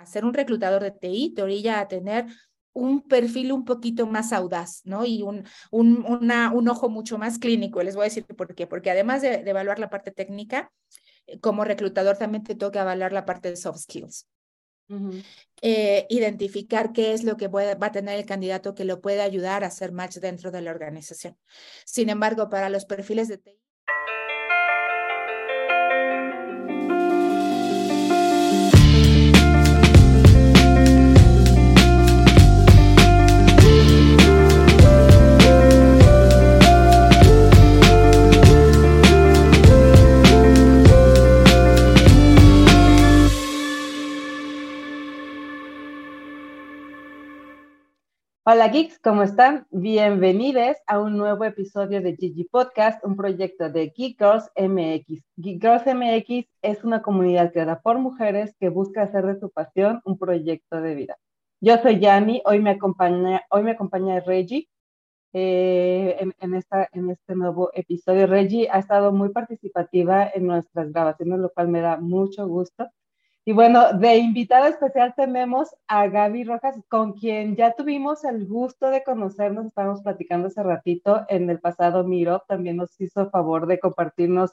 a ser un reclutador de TI te orilla a tener un perfil un poquito más audaz, ¿no? Y un, un, una, un ojo mucho más clínico. Les voy a decir por qué. Porque además de, evaluar la parte técnica, eh, como reclutador también te toca evaluar la parte de soft skills. Eh, identificar qué es lo que va a tener el candidato que lo puede ayudar a hacer match dentro de la organización. Sin embargo, para los perfiles de TI, Hola geeks, ¿cómo están? Bienvenidos a un nuevo episodio de Gigi Podcast, un proyecto de Geek Girls MX. Geek Girls MX es una comunidad creada por mujeres que busca hacer de su pasión un proyecto de vida. Yo soy Yani, hoy me acompaña, hoy me acompaña Reggie eh, en, esta, en este nuevo episodio. Reggie ha estado muy participativa en nuestras grabaciones, lo cual me da mucho gusto. Y bueno, de invitada especial tenemos a Gaby Rojas, con quien ya tuvimos el gusto de conocernos, estábamos platicando hace ratito en el pasado Miro, también nos hizo favor de compartirnos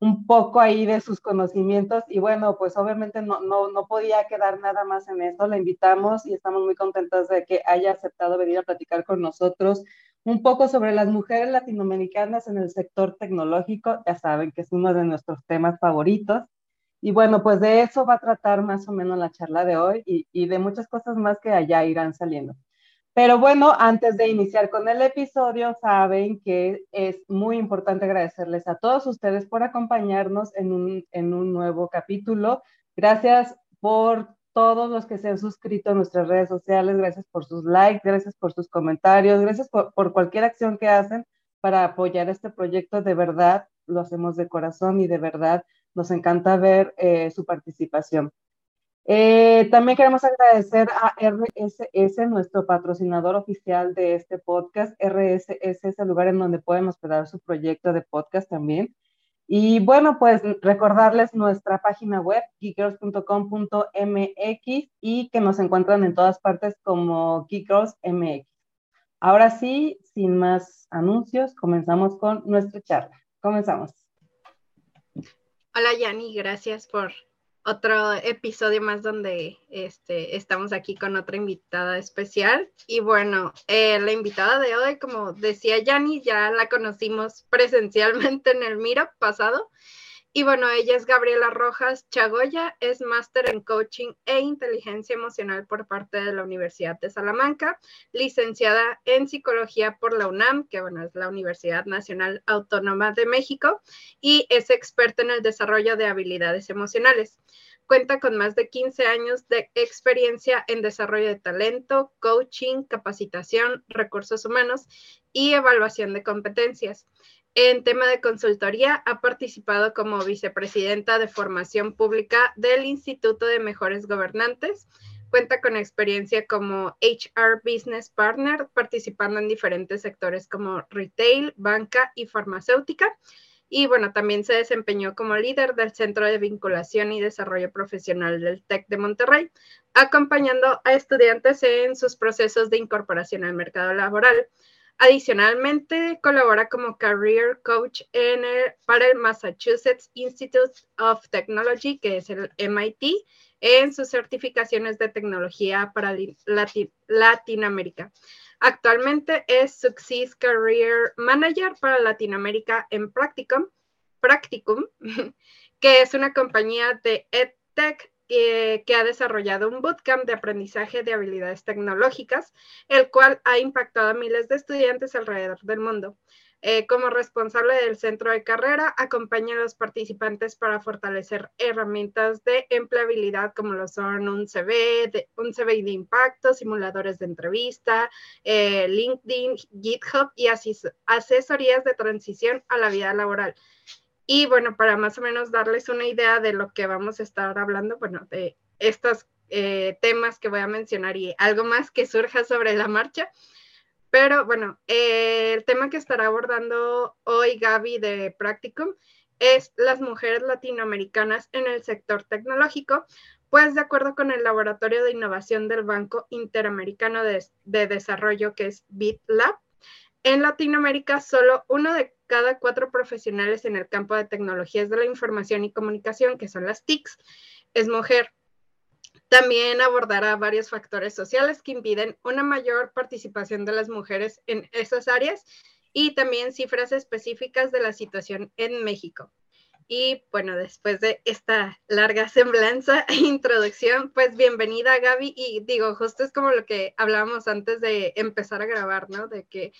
un poco ahí de sus conocimientos y bueno, pues obviamente no, no, no podía quedar nada más en eso, la invitamos y estamos muy contentos de que haya aceptado venir a platicar con nosotros un poco sobre las mujeres latinoamericanas en el sector tecnológico, ya saben que es uno de nuestros temas favoritos. Y bueno, pues de eso va a tratar más o menos la charla de hoy y, de muchas cosas más que allá irán saliendo. Pero bueno, antes de iniciar con el episodio, saben que es muy importante agradecerles a todos ustedes por acompañarnos en un, en un nuevo capítulo. Gracias por todos los que se han suscrito a nuestras redes sociales, gracias por sus likes, gracias por sus comentarios, gracias por cualquier acción que hacen para apoyar este proyecto. De verdad, lo hacemos de corazón y de verdad nos encanta ver eh, su participación. Eh, también queremos agradecer a RSS, nuestro patrocinador oficial de este podcast. RSS es el lugar en donde pueden hospedar su proyecto de podcast también. Y bueno, pues recordarles nuestra página web, geekgirls.com.mx y que nos encuentran en todas partes como geekgirls.mx. Ahora sí, sin más anuncios, comenzamos con nuestra charla. Comenzamos. Hola Yani, gracias por otro episodio más donde este, estamos aquí con otra invitada especial. Y bueno, eh, la invitada de hoy, como decía Yani, ya la conocimos presencialmente en el Miro pasado. Y bueno, ella es Gabriela Rojas Chagoya, es máster en coaching e inteligencia emocional por parte de la Universidad de Salamanca, licenciada en psicología por la UNAM, que bueno, es la Universidad Nacional Autónoma de México, y es experta en el desarrollo de habilidades emocionales. Cuenta con más de 15 años de experiencia en desarrollo de talento, coaching, capacitación, recursos humanos y evaluación de competencias. En tema de consultoría, ha participado como vicepresidenta de formación pública del Instituto de Mejores Gobernantes. Cuenta con experiencia como HR Business Partner, participando en diferentes sectores como retail, banca y farmacéutica. Y bueno, también se desempeñó como líder del Centro de Vinculación y Desarrollo Profesional del TEC de Monterrey, acompañando a estudiantes en sus procesos de incorporación al mercado laboral. Adicionalmente, colabora como Career Coach en para el Massachusetts Institute of Technology, que es el MIT, en sus certificaciones de tecnología para Latinoamérica. Actualmente es Success Career Manager para Latinoamérica en Practicum, Practicum que es una compañía de EdTech que ha desarrollado un bootcamp de aprendizaje de habilidades tecnológicas, el cual ha impactado a miles de estudiantes alrededor del mundo. Eh, como responsable del centro de carrera, acompaña a los participantes para fortalecer herramientas de empleabilidad como lo son un CV, de, CV de impacto, simuladores de entrevista, eh, LinkedIn, GitHub y asesorías de transición a la vida laboral. Y bueno, para más o menos darles una idea de lo que vamos a estar hablando, bueno, de estos eh, temas que voy a mencionar y algo más que surja sobre la marcha. Pero bueno, eh, el tema que estará abordando hoy Gaby de Practicum es las mujeres latinoamericanas en el sector tecnológico, pues de acuerdo con el Laboratorio de Innovación del Banco Interamericano de, de Desarrollo, que es BitLab, en Latinoamérica solo uno de cada cuatro profesionales en el campo de tecnologías de la información y comunicación, que son las TICs, es mujer. También abordará varios factores sociales que impiden una mayor participación de las mujeres en esas áreas y también cifras específicas de la situación en México. Y bueno, después de esta larga semblanza e introducción, pues bienvenida Gaby. Y digo, justo es como lo que hablábamos antes de empezar a grabar, ¿no? De que,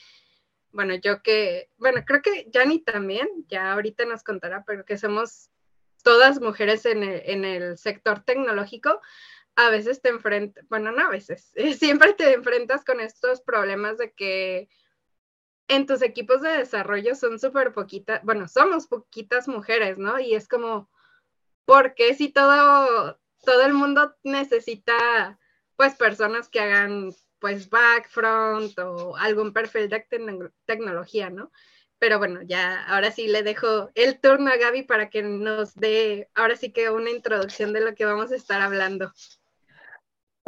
bueno, yo que, bueno, creo que Jani también, ya ahorita nos contará, pero que somos todas mujeres en el, en el sector tecnológico, a veces te enfrentas, bueno, no a veces, siempre te enfrentas con estos problemas de que en tus equipos de desarrollo son súper poquitas, bueno, somos poquitas mujeres, ¿no? Y es como, ¿por qué si todo, todo el mundo necesita, pues, personas que hagan, pues, back, front o algún perfil de tecnología, ¿no? Pero bueno, ya ahora sí le dejo el turno a Gaby para que nos dé, ahora sí que una introducción de lo que vamos a estar hablando.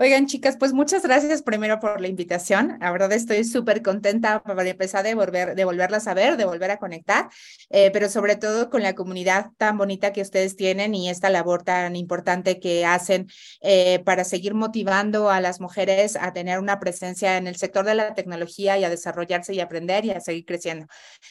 Oigan, chicas, pues muchas gracias primero por la invitación. La verdad estoy súper contenta para empezar de, volver, de volverlas a ver, de volver a conectar, eh, pero sobre todo con la comunidad tan bonita que ustedes tienen y esta labor tan importante que hacen eh, para seguir motivando a las mujeres a tener una presencia en el sector de la tecnología y a desarrollarse y aprender y a seguir creciendo.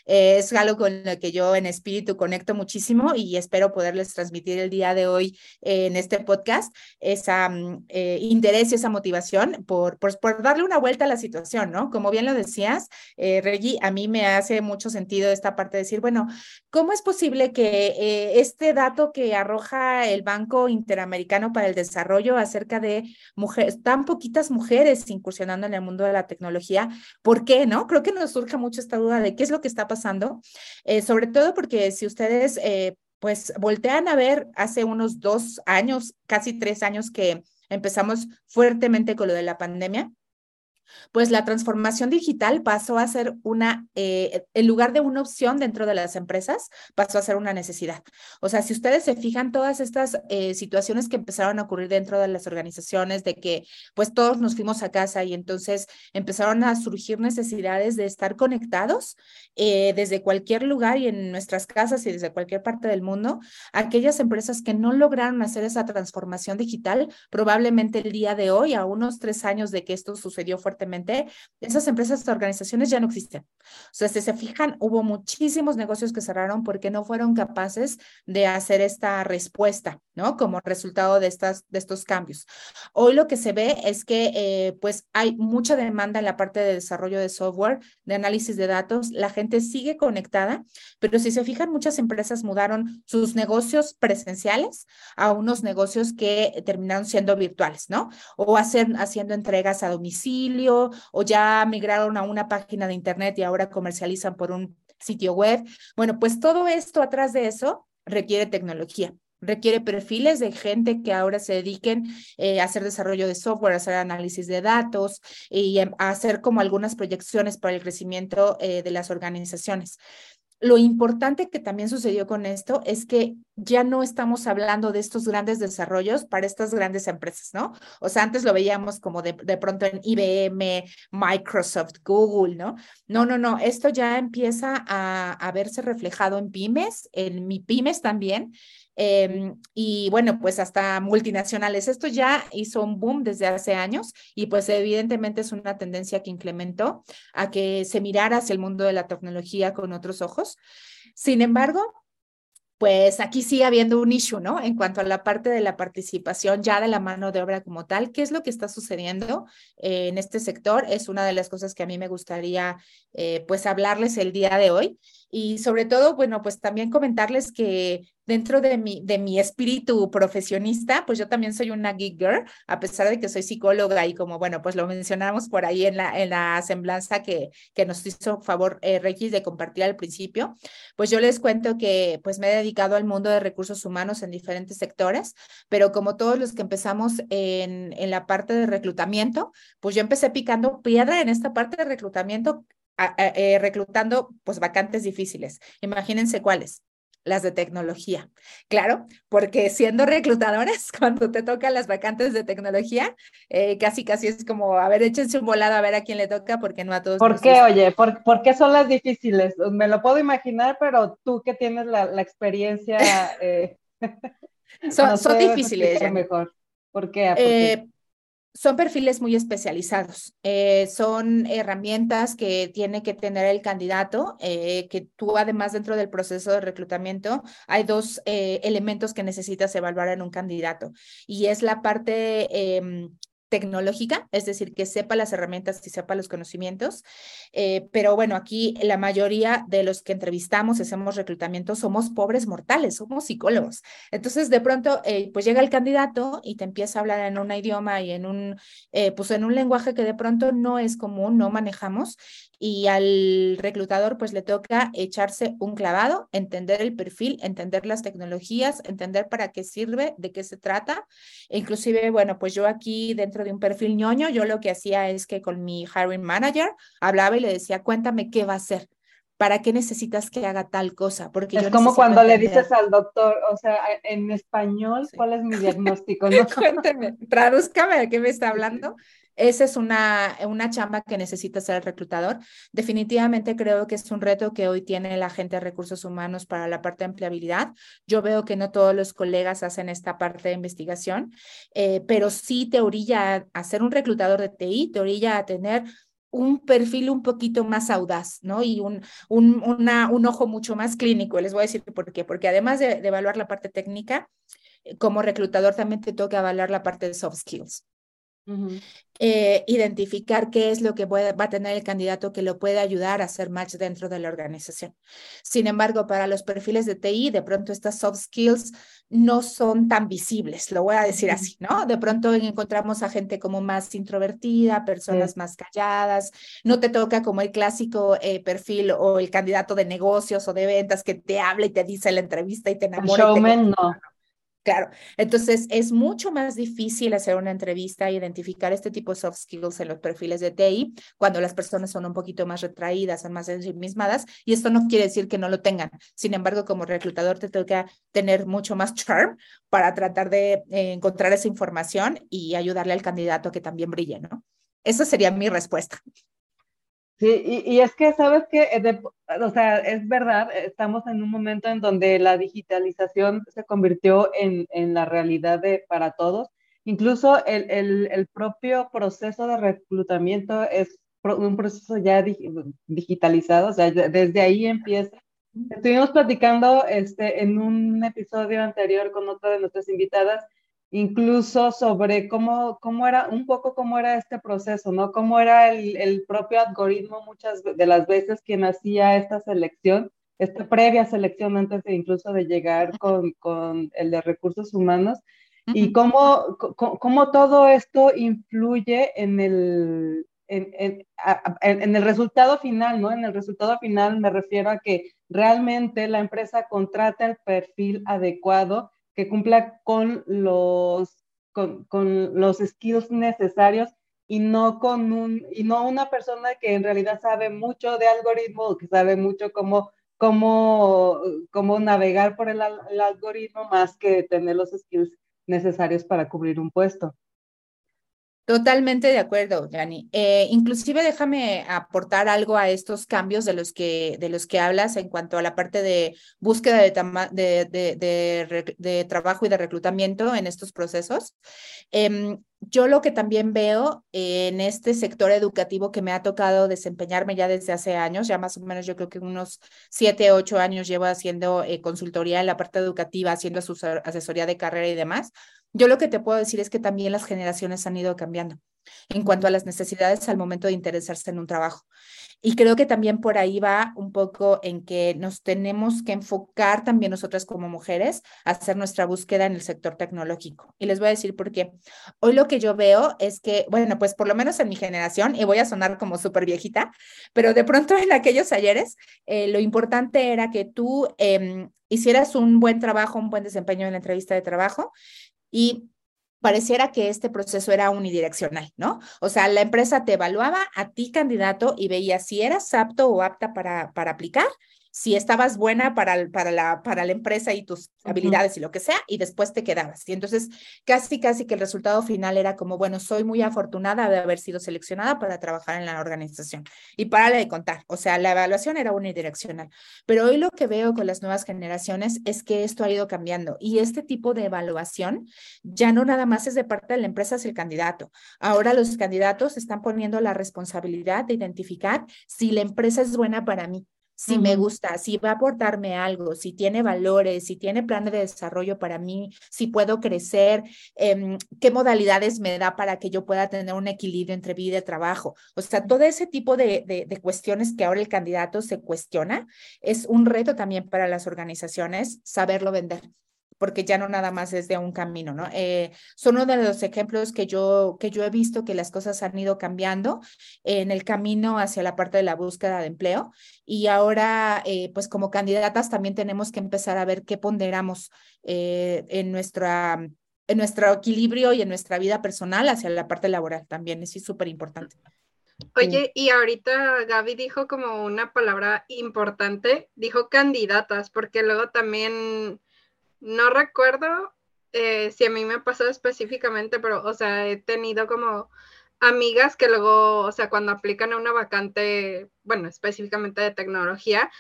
Eh, es algo con lo que yo en espíritu conecto muchísimo y espero poderles transmitir el día de hoy en este podcast esa mm, interés y esa motivación por, por, por, darle una vuelta a la situación, ¿no? Como bien lo decías, eh, Reggie, a mí me hace mucho sentido esta parte de decir, bueno, ¿cómo es posible que eh, este dato que arroja el Banco Interamericano para el Desarrollo acerca de mujeres, tan poquitas mujeres incursionando en el mundo de la tecnología, ¿por qué, no? Creo que nos surge mucho esta duda de qué es lo que está pasando, eh, sobre todo porque si ustedes... Eh, pues voltean a ver hace unos dos años, casi tres años que empezamos fuertemente con lo de la pandemia, pues la transformación digital pasó a ser una, eh, en lugar de una opción dentro de las empresas, pasó a ser una necesidad. O sea, si ustedes se fijan, todas estas eh, situaciones que empezaron a ocurrir dentro de las organizaciones, de que pues todos nos fuimos a casa y entonces empezaron a surgir necesidades de estar conectados eh, desde cualquier lugar y en nuestras casas y desde cualquier parte del mundo, aquellas empresas que no lograron hacer esa transformación digital, probablemente el día de hoy, a unos tres años de que esto sucedió fuertemente, esas empresas, organizaciones ya no existen. O sea, si se fijan, hubo muchísimos negocios que cerraron porque no fueron capaces de hacer esta respuesta, ¿no? Como resultado de, estas, de estos cambios. Hoy lo que se ve es que, eh, pues, hay mucha demanda en la parte de desarrollo de software, de análisis de datos. La gente sigue conectada, pero si se fijan, muchas empresas mudaron sus negocios presenciales a unos negocios que terminaron siendo virtuales, ¿no? O hacer, haciendo entregas a domicilio o ya migraron a una página de internet y ahora comercializan por un sitio web. Bueno, pues todo esto atrás de eso requiere tecnología requiere perfiles de gente que ahora se dediquen eh, a hacer desarrollo de software, a hacer análisis de datos y a hacer como algunas proyecciones para el crecimiento eh, de las organizaciones. Lo importante que también sucedió con esto es que ya no estamos hablando de estos grandes desarrollos para estas grandes empresas, ¿no? O sea, antes lo veíamos como de, de, pronto en IBM, Microsoft, Google, ¿no? No, no, no, esto ya empieza a, a verse reflejado en pymes, en mi pymes también, eh, y bueno, pues hasta multinacionales. Esto ya hizo un boom desde hace años y pues evidentemente es una tendencia que implementó a que se mirara hacia el mundo de la tecnología con otros ojos. Sin embargo, pues aquí sigue habiendo un issue, ¿no? En cuanto a la parte de la participación ya de la mano de obra como tal, ¿qué es lo que está sucediendo eh, en este sector? Es una de las cosas que a mí me gustaría, eh, pues, hablarles el día de hoy. Y sobre todo, bueno, pues también comentarles que dentro de mi, de mi espíritu profesionista, pues yo también soy una geek girl, a pesar de que soy psicóloga y como, bueno, pues lo mencionamos por ahí en la, en la semblanza que, que nos hizo favor eh, Regis de compartir al principio, pues yo les cuento que pues me he dedicado al mundo de recursos humanos en diferentes sectores, pero como todos los que empezamos en, en la parte de reclutamiento, pues yo empecé picando piedra en esta parte de reclutamiento, eh, reclutando pues vacantes difíciles. Imagínense cuáles las de tecnología. Claro, porque siendo reclutadores, cuando te tocan las vacantes de tecnología, eh, casi casi es como, a ver, échense un volado a ver a quién le toca, porque no a todos. ¿Por qué, oye? ¿Por, ¿Por, qué son las difíciles? Me lo puedo imaginar, pero tú que tienes la, la experiencia... Eh, son, son difíciles. Mejor. ¿Por qué? Eh, son perfiles muy especializados. Eh, son herramientas que tiene que tener el candidato, eh, que tú además dentro del proceso de reclutamiento hay dos elementos que necesitas evaluar en un candidato y es la parte em, tecnológica, es decir, que sepa las herramientas y sepa los conocimientos. Eh, pero bueno, aquí la mayoría de los que entrevistamos, hacemos reclutamiento, somos pobres mortales, somos psicólogos. Entonces, de pronto, eh, pues llega el candidato y te empieza a hablar en un idioma y en un, eh, pues en un lenguaje que de pronto no es común, no manejamos y al reclutador pues le toca echarse un clavado, entender el perfil, entender las tecnologías, entender para qué sirve, de qué se trata. E inclusive, bueno, pues yo aquí dentro de un perfil ñoño, yo lo que hacía es que con mi hiring manager hablaba y le decía, cuéntame qué va a hacer. ¿Para qué necesitas que haga tal cosa? Porque es como cuando le dices al doctor, o sea, en español, ¿cuál es mi diagnóstico? ¿No? Cuénteme, tradúzcame de qué me está hablando. Esa es una, una chamba que necesita hacer el reclutador. Definitivamente creo que es un reto que hoy tiene la gente de recursos humanos para la parte de empleabilidad. Yo veo que no todos los colegas hacen esta parte de investigación, eh, pero sí te orilla a, ser un reclutador de TI, te orilla a tener un perfil un poquito más audaz, ¿no? Y un, un, un ojo mucho más clínico. Les voy a decir por qué. Porque además de, evaluar la parte técnica, eh, como reclutador también te toca evaluar la parte de soft skills. Eh, identificar qué es lo que va a tener el candidato que lo puede ayudar a hacer match dentro de la organización. Sin embargo, para los perfiles de TI, de pronto estas soft skills no son tan visibles, lo voy a decir así, ¿no? De pronto encontramos a gente como más introvertida, personas más calladas, no te toca como el clásico eh, perfil o el candidato de negocios o de ventas que te habla y te dice la entrevista y te enamora. no. Claro, entonces es mucho más difícil hacer una entrevista e identificar este tipo de soft skills en los perfiles de TI cuando las personas son un poquito más retraídas, son más ensimismadas, y esto no quiere decir que no lo tengan. Sin embargo, como reclutador te toca tener mucho más charm para tratar de eh, encontrar esa información y ayudarle al candidato a que también brille, ¿no? Esa sería mi respuesta. Sí, y, es que, ¿sabes que eh, O sea, es verdad, estamos en un momento en donde la digitalización se convirtió en, en la realidad de, para todos. Incluso el, el, el, propio proceso de reclutamiento es un proceso ya digitalizado, o sea, desde ahí empieza. Estuvimos platicando este, en un episodio anterior con otra de nuestras invitadas incluso sobre cómo, cómo era, un poco cómo era este proceso, ¿no? Cómo era el, el propio algoritmo muchas de las veces quien hacía esta selección, esta previa selección antes de incluso de llegar con, con el de recursos humanos, y cómo, cómo, todo esto influye en el, en, en, en, el resultado final, ¿no? En el resultado final me refiero a que realmente la empresa contrata el perfil adecuado que cumpla con los, con, con, los skills necesarios y no con un, y no una persona que en realidad sabe mucho de algoritmo, que sabe mucho cómo, cómo, cómo navegar por el, el algoritmo más que tener los skills necesarios para cubrir un puesto. Totalmente de acuerdo, Yani. Eh, inclusive déjame aportar algo a estos cambios de los que, de los que hablas en cuanto a la parte de búsqueda de, de, de, de trabajo y de reclutamiento en estos procesos. Em, yo lo que también veo en este sector educativo que me ha tocado desempeñarme ya desde hace años, ya más o menos yo creo que unos siete, ocho años llevo haciendo eh, consultoría en la parte educativa, haciendo asesoría de carrera y demás yo lo que te puedo decir es que también las generaciones han ido cambiando en cuanto a las necesidades al momento de interesarse en un trabajo. Y creo que también por ahí va un poco en que nos tenemos que enfocar también nosotras como mujeres a hacer nuestra búsqueda en el sector tecnológico. Y les voy a decir por qué. Hoy lo que yo veo es que, bueno, pues por lo menos en mi generación, y voy a sonar como súper viejita, pero de pronto en aquellos ayeres, eh, lo importante era que tú em, hicieras un buen trabajo, un buen desempeño en la entrevista de trabajo y pareciera que este proceso era unidireccional, ¿no? O sea, la empresa te evaluaba a ti candidato y veía si eras apto o apta para, para aplicar si estabas buena para, para, la, para la empresa y tus habilidades y lo que sea, y después te quedabas. Y entonces casi, casi que el resultado final era como, bueno, soy muy afortunada de haber sido seleccionada para trabajar en la organización. Y para de contar, o sea, la evaluación era unidireccional. Pero hoy lo que veo con las nuevas generaciones es que esto ha ido cambiando y este tipo de evaluación ya no nada más es de parte de la empresa hacia el candidato. Ahora los candidatos están poniendo la responsabilidad de identificar si la empresa es buena para mí si me gusta, si va a aportarme algo, si tiene valores, si tiene planes de desarrollo para mí, si puedo crecer, em, qué modalidades me da para que yo pueda tener un equilibrio entre vida y trabajo. O sea, todo ese tipo de, de cuestiones que ahora el candidato se cuestiona es un reto también para las organizaciones saberlo vender porque ya no nada más es de un camino, ¿no? Eh, son uno de los ejemplos que yo, que yo he visto que las cosas han ido cambiando en el camino hacia la parte de la búsqueda de empleo y ahora, eh, pues como candidatas también tenemos que empezar a ver qué ponderamos eh, en nuestra en nuestro equilibrio y en nuestra vida personal hacia la parte laboral también, es súper importante. Oye, y ahorita Gaby dijo como una palabra importante, dijo candidatas, porque luego también no recuerdo eh, si a mí me pasado específicamente, pero, o sea, he tenido como amigas que luego, o sea, cuando aplican a una vacante, bueno, específicamente de tecnología,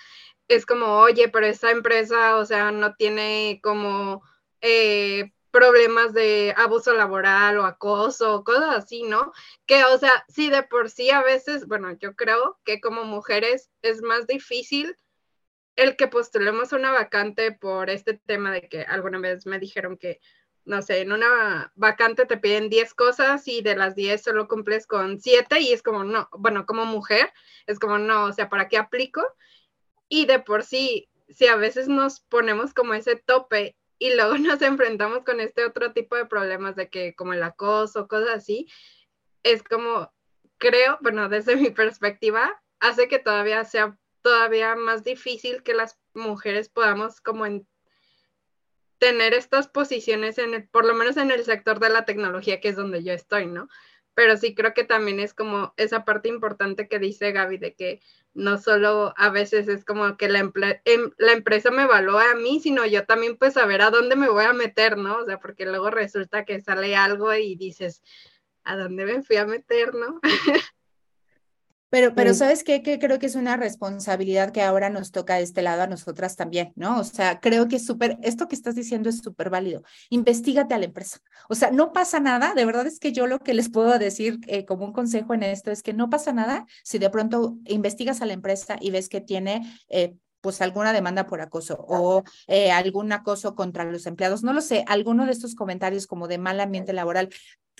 es como, oye, pero esa empresa, o sea, no tiene como eh, problemas de abuso laboral o acoso, cosas así, ¿no? Que, o sea, sí, de por sí a veces, bueno, yo creo que como mujeres es más difícil el que postulemos una vacante por este tema de que alguna vez me dijeron que, no sé, en una vacante te piden 10 cosas y de las 10 solo cumples con 7 y es como, no, bueno, como mujer, es como, no, o sea, ¿para qué aplico? Y de por sí, si a veces nos ponemos como ese tope y luego nos enfrentamos con este otro tipo de problemas de que como el acoso, cosas así, es como, creo, bueno, desde mi perspectiva, hace que todavía sea todavía más difícil que las mujeres podamos como tener estas posiciones en el, por lo menos en el sector de la tecnología, que es donde yo estoy, ¿no? Pero sí creo que también es como esa parte importante que dice Gaby, de que no solo a veces es como que la, em, empresa me evalúa a mí, sino yo también pues saber a dónde me voy a meter, ¿no? O sea, porque luego resulta que sale algo y dices, ¿a dónde me fui a meter, no? Pero, pero ¿sabes qué? Que creo que es una responsabilidad que ahora nos toca de este lado a nosotras también, ¿no? O sea, creo que es súper, esto que estás diciendo es súper válido. Investígate a la empresa. O sea, no pasa nada, de verdad es que yo lo que les puedo decir eh, como un consejo en esto es que no pasa nada si de pronto investigas a la empresa y ves que tiene... Eh, pues alguna demanda por acoso o eh, algún acoso contra los empleados, no lo sé, alguno de estos comentarios como de mal ambiente laboral,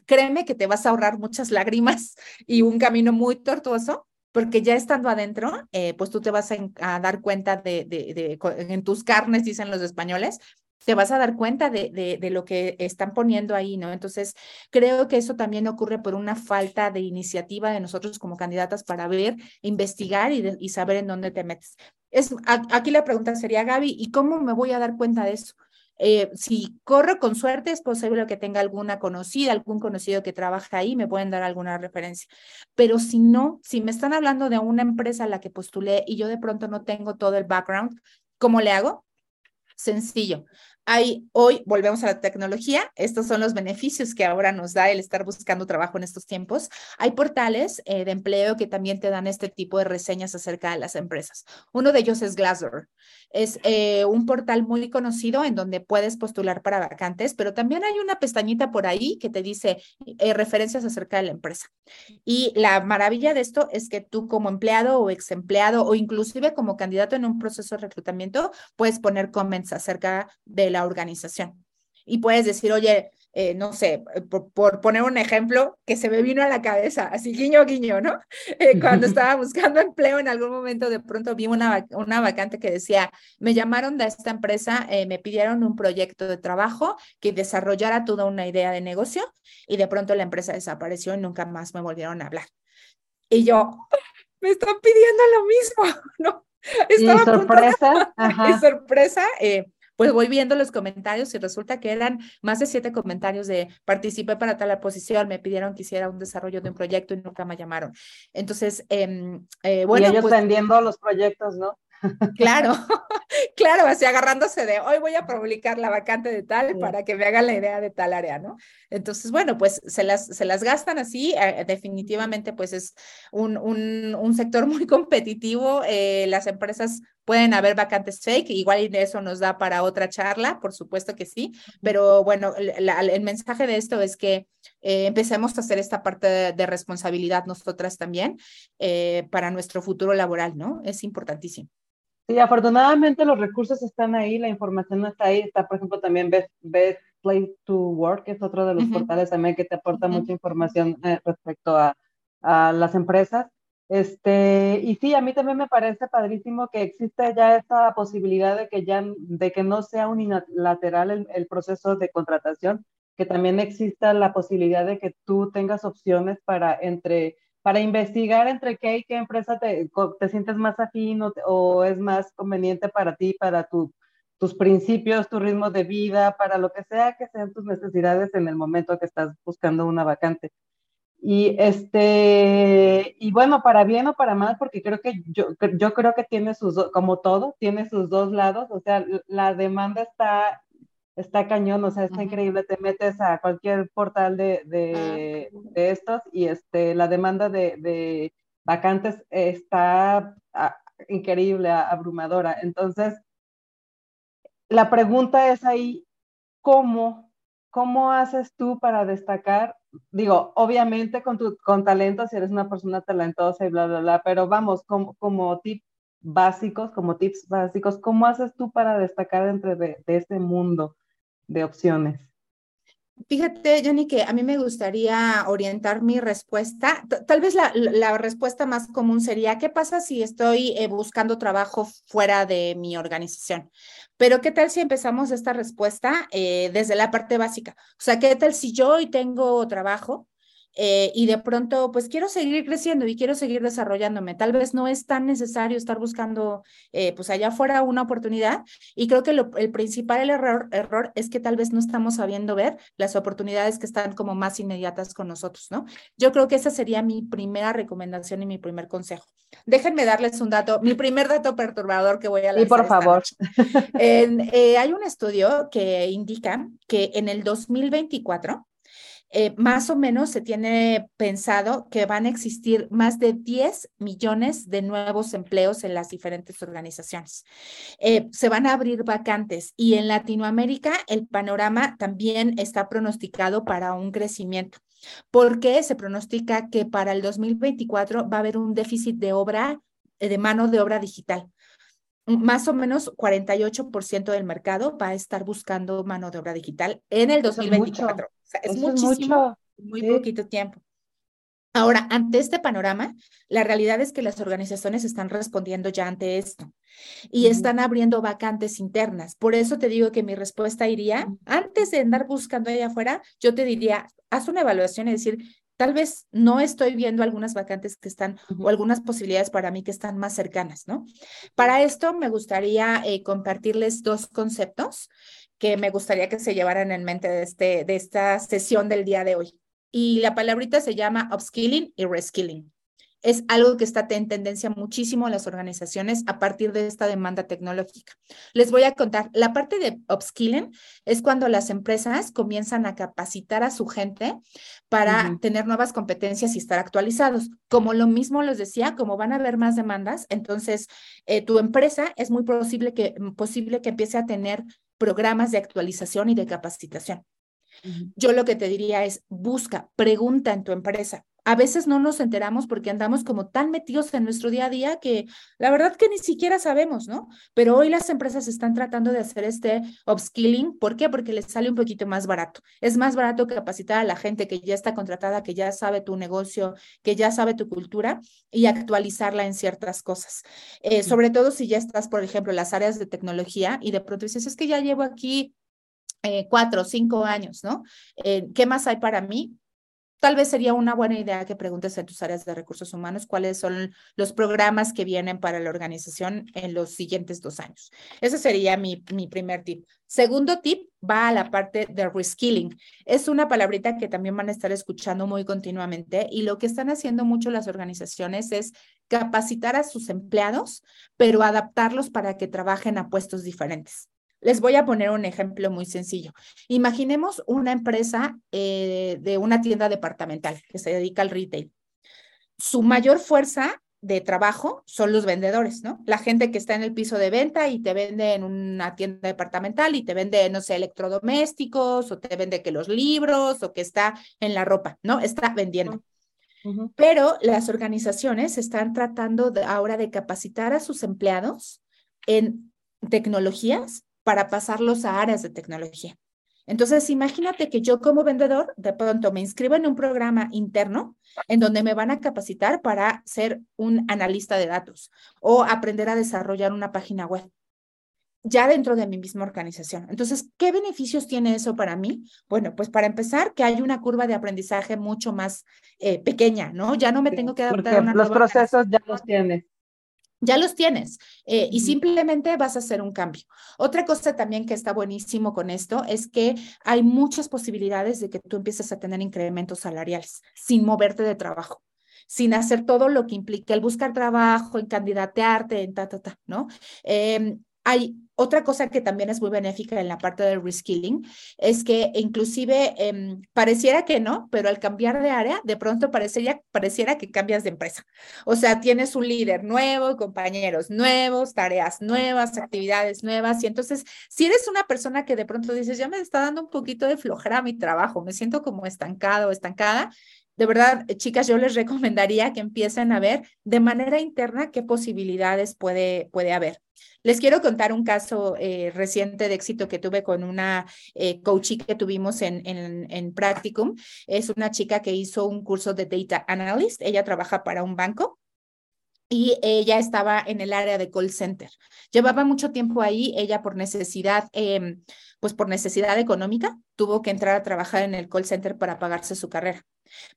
créeme que te vas a ahorrar muchas lágrimas y un camino muy tortuoso, porque ya estando adentro, eh, pues tú te vas a, dar cuenta de, de, en tus carnes, dicen los españoles, te vas a dar cuenta de, de, de, lo que están poniendo ahí, ¿no? Entonces, creo que eso también ocurre por una falta de iniciativa de nosotros como candidatas para ver, investigar y, y saber en dónde te metes. Es, aquí la pregunta sería, Gaby, ¿y cómo me voy a dar cuenta de eso? Eh, si corro con suerte, es posible que tenga alguna conocida, algún conocido que trabaja ahí, me pueden dar alguna referencia. Pero si no, si me están hablando de una empresa a la que postulé y yo de pronto no tengo todo el background, ¿cómo le hago? Sencillo. Hay, hoy volvemos a la tecnología, estos son los beneficios que ahora nos da el estar buscando trabajo en estos tiempos. Hay portales eh, de empleo que también te dan este tipo de reseñas acerca de las empresas. Uno de ellos es Glassdoor. Es eh, un portal muy conocido en donde puedes postular para vacantes, pero también hay una pestañita por ahí que te dice eh, referencias acerca de la empresa. Y la maravilla de esto es que tú como empleado o ex empleado o inclusive como candidato en un proceso de reclutamiento puedes poner comments acerca de la organización. Y puedes decir, oye, eh, no sé, eh, por, poner un ejemplo que se me vino a la cabeza, así guiño, guiño, ¿no? Eh, cuando estaba buscando empleo en algún momento, de pronto vi una, una vacante que decía, me llamaron de esta empresa, me pidieron un proyecto de trabajo que desarrollara toda una idea de negocio y de pronto la empresa desapareció y nunca más me volvieron a hablar. Y yo, me están pidiendo lo mismo, ¿no? Estaba y sorpresa, y sorpresa, pues voy viendo los comentarios y resulta que eran más de siete comentarios de participé para tal posición, me pidieron que hiciera un desarrollo de un proyecto y nunca me llamaron. Entonces, em, eh, bueno. Y ellos pues vendiendo los proyectos, ¿no? Claro, claro, así agarrándose de hoy voy a publicar la vacante de tal para que me hagan la idea de tal área, ¿no? Entonces, bueno, pues se las, se las gastan así, eh, definitivamente pues es un, un, un sector muy competitivo, eh, las empresas pueden haber vacantes fake, igual y de eso nos da para otra charla, por supuesto que sí, pero bueno, el mensaje de esto es que eh, empecemos a hacer esta parte de, responsabilidad nosotras también para nuestro futuro laboral, ¿no? Es importantísimo. Sí, afortunadamente los recursos están ahí, la información está ahí, está por ejemplo también Best, Best Place to Work, que es otro de los portales también que te aporta mucha información eh, respecto a, a, las empresas. Este, y sí, a mí también me parece padrísimo que existe ya esta posibilidad de que ya, de que no sea unilateral el, el proceso de contratación, que también exista la posibilidad de que tú tengas opciones para entre para investigar entre qué y qué empresa te, te sientes más afín o, es más conveniente para ti, para tu, tus principios, tu ritmo de vida, para lo que sea que sean tus necesidades en el momento que estás buscando una vacante. Y este, y bueno, para bien o para mal, porque creo que yo, yo creo que tiene sus, como todo, tiene sus dos lados, o sea, la demanda está está cañón, o sea, está increíble. Te metes a cualquier portal de, de, estos y este, la demanda de, vacantes está ah, increíble, abrumadora. Entonces, la pregunta es ahí, ¿cómo, cómo haces tú para destacar? Digo, obviamente con tu con talento, si eres una persona talentosa y bla, bla, bla, pero vamos, como, como tips básicos, como tips básicos, ¿cómo haces tú para destacar dentro de, de este mundo? de opciones. Fíjate, Johnny, que a mí me gustaría orientar mi respuesta. Tal vez la, la, respuesta más común sería, ¿qué pasa si estoy eh, buscando trabajo fuera de mi organización? Pero ¿qué tal si empezamos esta respuesta eh, desde la parte básica? O sea, ¿qué tal si yo hoy tengo trabajo, eh, y de pronto, pues quiero seguir creciendo y quiero seguir desarrollándome. Tal vez no es tan necesario estar buscando, eh, pues allá afuera una oportunidad. Y creo que el principal error, error es que tal vez no estamos sabiendo ver las oportunidades que están como más inmediatas con nosotros, ¿no? Yo creo que esa sería mi primera recomendación y mi primer consejo. Déjenme darles un dato, mi primer dato perturbador que voy a lanzar. Y por favor. Eh, hay un estudio que indica que en el 2024 eh, más o menos se tiene pensado que van a existir más de 10 millones de nuevos empleos en las diferentes organizaciones. Eh, se van a abrir vacantes y en Latinoamérica el panorama también está pronosticado para un crecimiento porque se pronostica que para el 2024 va a haber un déficit de obra, eh, de mano de obra digital más o menos 48% del mercado va a estar buscando mano de obra digital en el 2024. O sea, es muchísimo, muy poquito tiempo. Ahora, ante este panorama, la realidad es que las organizaciones están respondiendo ya ante esto y están abriendo vacantes internas. Por eso te digo que mi respuesta iría, antes de andar buscando allá afuera, yo te diría, haz una evaluación y decir, tal vez no estoy viendo algunas vacantes que están o algunas posibilidades para mí que están más cercanas, ¿no? Para esto me gustaría eh, compartirles dos conceptos que me gustaría que se llevaran en mente de, este, de esta sesión del día de hoy. Y la palabrita se llama upskilling y reskilling es algo que está en tendencia muchísimo en las organizaciones a partir de esta demanda tecnológica. Les voy a contar, la parte de upskilling es cuando las empresas comienzan a capacitar a su gente para tener nuevas competencias y estar actualizados. Como lo mismo les decía, como van a haber más demandas, entonces eh, tu empresa es muy posible que, posible que empiece a tener programas de actualización y de capacitación. Yo lo que te diría es, busca, pregunta en tu empresa, a veces no nos enteramos porque andamos como tan metidos en nuestro día a día que la verdad que ni siquiera sabemos, ¿no? Pero hoy las empresas están tratando de hacer este upskilling. ¿Por qué? Porque les sale un poquito más barato. Es más barato capacitar a la gente que ya está contratada, que ya sabe tu negocio, que ya sabe tu cultura y actualizarla en ciertas cosas. Eh, sobre todo si ya estás, por ejemplo, en las áreas de tecnología y de pronto dices, es que ya llevo aquí eh, cuatro o cinco años, ¿no? Eh, ¿Qué más hay para mí? Tal vez sería una buena idea que preguntes en tus áreas de recursos humanos cuáles son los programas que vienen para la organización en los siguientes dos años. Ese sería mi, mi primer tip. Segundo tip va a la parte de reskilling. Es una palabrita que también van a estar escuchando muy continuamente y lo que están haciendo mucho las organizaciones es capacitar a sus empleados, pero adaptarlos para que trabajen a puestos diferentes. Les voy a poner un ejemplo muy sencillo. Imaginemos una empresa eh, de una tienda departamental que se dedica al retail. Su mayor fuerza de trabajo son los vendedores, ¿no? La gente que está en el piso de venta y te vende en una tienda departamental y te vende, no sé, electrodomésticos o te vende que los libros o que está en la ropa, ¿no? Está vendiendo. Pero las organizaciones están tratando ahora de capacitar a sus empleados en tecnologías para pasarlos a áreas de tecnología. Entonces, imagínate que yo como vendedor de pronto me inscribo en un programa interno en donde me van a capacitar para ser un analista de datos o aprender a desarrollar una página web ya dentro de mi misma organización. Entonces, ¿qué beneficios tiene eso para mí? Bueno, pues para empezar, que hay una curva de aprendizaje mucho más eh, pequeña, ¿no? Ya no me tengo que adaptar a una Los procesos ya los tienes ya los tienes eh, y simplemente vas a hacer un cambio. Otra cosa también que está buenísimo con esto es que hay muchas posibilidades de que tú empieces a tener incrementos salariales sin moverte de trabajo sin hacer todo lo que implica el buscar trabajo, en candidatearte, en ta, ta, ta, ¿no? Em, hay otra cosa que también es muy benéfica en la parte del reskilling, es que inclusive em, pareciera que no, pero al cambiar de área, de pronto pareciera, pareciera que cambias de empresa. O sea, tienes un líder nuevo, compañeros nuevos, tareas nuevas, actividades nuevas. Y entonces, si eres una persona que de pronto dices, ya me está dando un poquito de flojera mi trabajo, me siento como estancado o estancada, de verdad, chicas, yo les recomendaría que empiecen a ver de manera interna qué posibilidades puede, puede haber. Les quiero contar un caso eh, reciente de éxito que tuve con una eh, que tuvimos en, en, en Practicum. Es una chica que hizo un curso de Data Analyst. Ella trabaja para un banco y ella estaba en el área de call center. Llevaba mucho tiempo ahí, ella por necesidad, em, pues por necesidad económica, tuvo que entrar a trabajar en el call center para pagarse su carrera.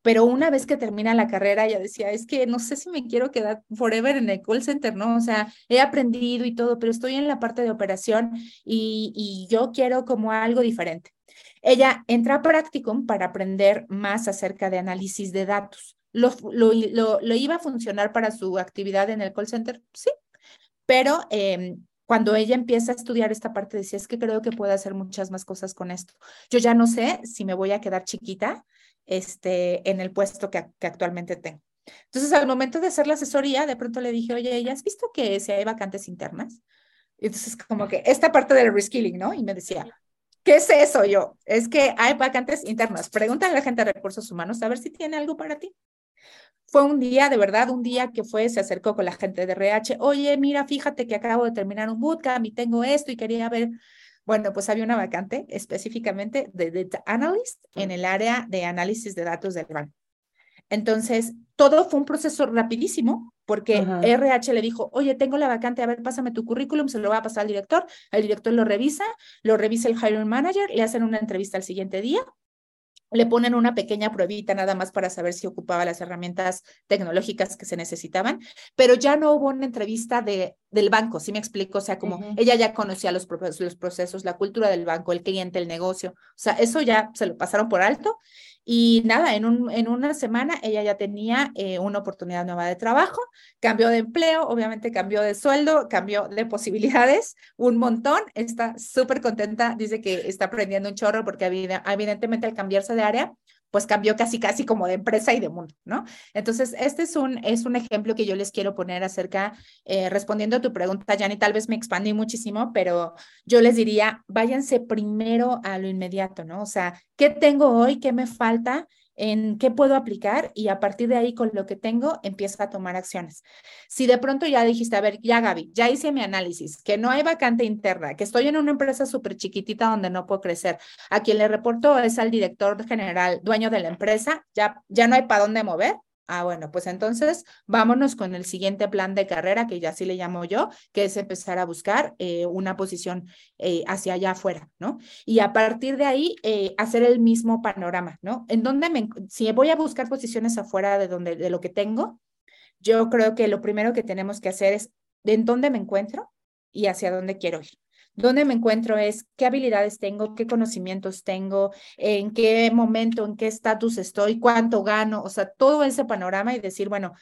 Pero una vez que termina la carrera, ella decía, es que no sé si me quiero quedar forever en el call center, ¿no? O sea, he aprendido y todo, pero estoy en la parte de operación y, y yo quiero como algo diferente. Ella entra a Practicum para aprender más acerca de análisis de datos. ¿Lo, lo, lo, iba a funcionar para su actividad en el call center? Sí, pero eh, cuando ella empieza a estudiar esta parte, decía, es que creo que puedo hacer muchas más cosas con esto. Yo ya no sé si me voy a quedar chiquita este, en el puesto que, que actualmente tengo. Entonces, al momento de hacer la asesoría, de pronto le dije, oye, ¿ya has visto que si hay vacantes internas? Entonces, como que esta parte del reskilling, ¿no? Y me decía, ¿qué es eso yo? Es que hay vacantes internas. Pregúntale a la gente de recursos humanos a ver si tiene algo para ti. Fue un día, de verdad, un día que fue, se acercó con la gente de RH, oye, mira, fíjate que acabo de terminar un bootcamp y tengo esto y quería ver bueno, pues había una vacante específicamente de Data Analyst en el área de análisis de datos del banco. Entonces, todo fue un proceso rapidísimo porque RH le dijo, oye, tengo la vacante, a ver, pásame tu currículum, se lo va a pasar al director, el director lo revisa, lo revisa el hiring manager, le hacen una entrevista al siguiente día le ponen una pequeña pruebita nada más para saber si ocupaba las herramientas tecnológicas que se necesitaban, pero ya no hubo una entrevista de, del banco, ¿sí me explico? O sea, como ella ya conocía los, los procesos, la cultura del banco, el cliente, el negocio, o sea, eso ya se lo pasaron por alto y nada, en, un, en una semana ella ya tenía eh, una oportunidad nueva de trabajo, cambió de empleo, obviamente cambió de sueldo, cambió de posibilidades, un montón, está súper contenta, dice que está aprendiendo un chorro porque evidentemente al cambiarse de área, pues cambió casi, casi como de empresa y de mundo, ¿no? Entonces, este es un, es un ejemplo que yo les quiero poner acerca, eh, respondiendo a tu pregunta, Jani, tal vez me expandí muchísimo, pero yo les diría, váyanse primero a lo inmediato, ¿no? O sea, ¿qué tengo hoy? ¿Qué me falta? En qué puedo aplicar y a partir de ahí con lo que tengo empieza a tomar acciones. Si de pronto ya dijiste, a ver, ya Gaby, ya hice mi análisis, que no hay vacante interna, que estoy en una empresa súper chiquitita donde no puedo crecer, a quien le reporto es al director general, dueño de la empresa, ya, ya no hay para dónde mover, Ah, bueno, pues entonces vámonos con el siguiente plan de carrera, que ya así le llamo yo, que es empezar a buscar eh, una posición eh, hacia allá afuera, ¿no? Y a partir de ahí, eh, hacer el mismo panorama, ¿no? En donde me, si voy a buscar posiciones afuera de, donde, de lo que tengo, yo creo que lo primero que tenemos que hacer es en dónde me encuentro y hacia dónde quiero ir. ¿Dónde me encuentro es qué habilidades tengo, qué conocimientos tengo, en qué momento, en qué estatus estoy, cuánto gano, o sea, todo ese panorama y decir, bueno,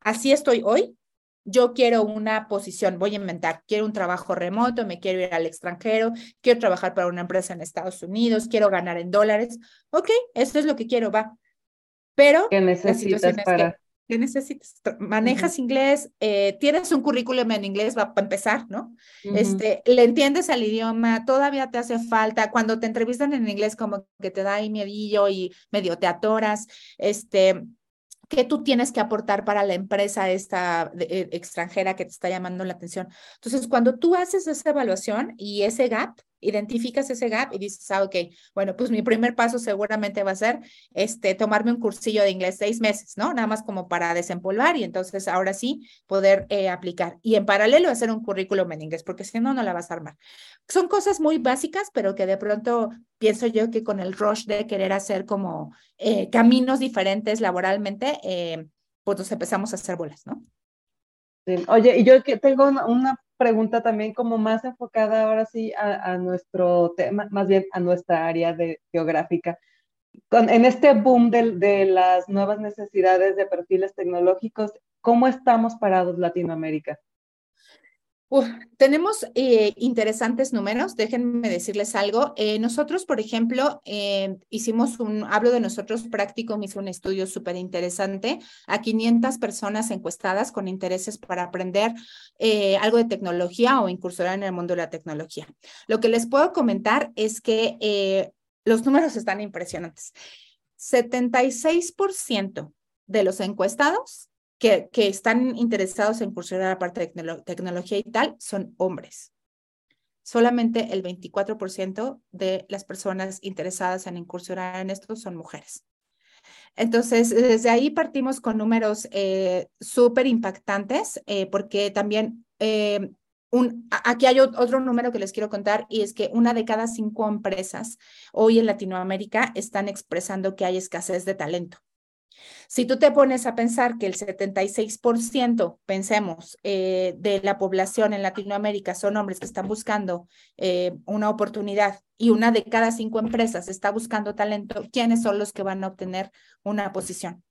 así estoy hoy, yo quiero una posición, voy a inventar, quiero un trabajo remoto, me quiero ir al extranjero, quiero trabajar para una empresa en Estados Unidos, quiero ganar en dólares. Ok, esto es lo que quiero, va. Pero ¿Qué necesitas para? ¿Qué necesitas? ¿Manejas inglés? Eh, ¿Tienes un currículum en inglés para empezar, no? este, ¿Le entiendes al idioma? ¿Todavía te hace falta? Cuando te entrevistan en inglés como que te da ahí miedillo y medio te atoras. Este, ¿Qué tú tienes que aportar para la empresa esta eh, extranjera que te está llamando la atención? Entonces, cuando tú haces esa evaluación y ese gap, identificas ese gap y dices, ah, ok, bueno, pues mi primer paso seguramente va a ser este, tomarme un cursillo de inglés seis meses, ¿no? Nada más como para desempolvar y entonces ahora sí poder eh, aplicar. Y en paralelo hacer un currículum en inglés, porque si no, no la vas a armar. Son cosas muy básicas, pero que de pronto pienso yo que con el rush de querer hacer como eh, caminos diferentes laboralmente, eh, pues nos empezamos a hacer bolas, ¿no? Oye, y yo que tengo una, pregunta también como más enfocada ahora sí a, nuestro tema, más bien a nuestra área de geográfica. En este boom de, de, las nuevas necesidades de perfiles tecnológicos, ¿cómo estamos parados Latinoamérica? Tenemos eh, interesantes números, déjenme decirles algo. Eh, nosotros, por ejemplo, eh, hicimos un, hablo de nosotros práctico, hizo un estudio súper interesante a 500 personas encuestadas con intereses para aprender algo de tecnología o incursionar en el mundo de la tecnología. Lo que les puedo comentar es que los números están impresionantes. 76% de los encuestados que, están interesados en incursionar la parte de tecnología y tal son hombres. Solamente el 24% de las personas interesadas en incursionar en esto son mujeres. Entonces, desde ahí partimos con números eh, súper impactantes, eh, porque también eh, un, aquí hay otro número que les quiero contar y es que una de cada cinco empresas hoy en Latinoamérica están expresando que hay escasez de talento. Si tú te pones a pensar que el 76%, pensemos, eh, de la población en Latinoamérica son hombres que están buscando eh, una oportunidad y una de cada cinco empresas está buscando talento, ¿quiénes son los que van a obtener una posición?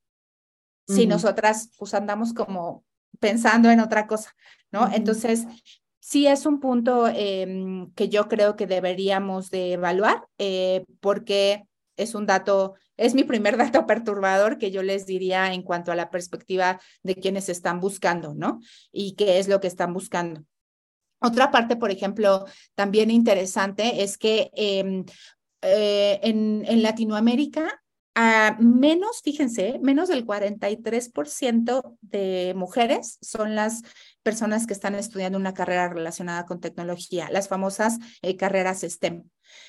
Si nosotras pues andamos como pensando en otra cosa, ¿no? Entonces, sí es un punto em, que yo creo que deberíamos de evaluar eh, porque es un dato, es mi primer dato perturbador que yo les diría en cuanto a la perspectiva de quienes están buscando, ¿no? Y qué es lo que están buscando. Otra parte, por ejemplo, también interesante es que em, eh, en, Latinoamérica menos, fíjense, menos del 43% de mujeres son las personas que están estudiando una carrera relacionada con tecnología, las famosas eh, carreras STEM.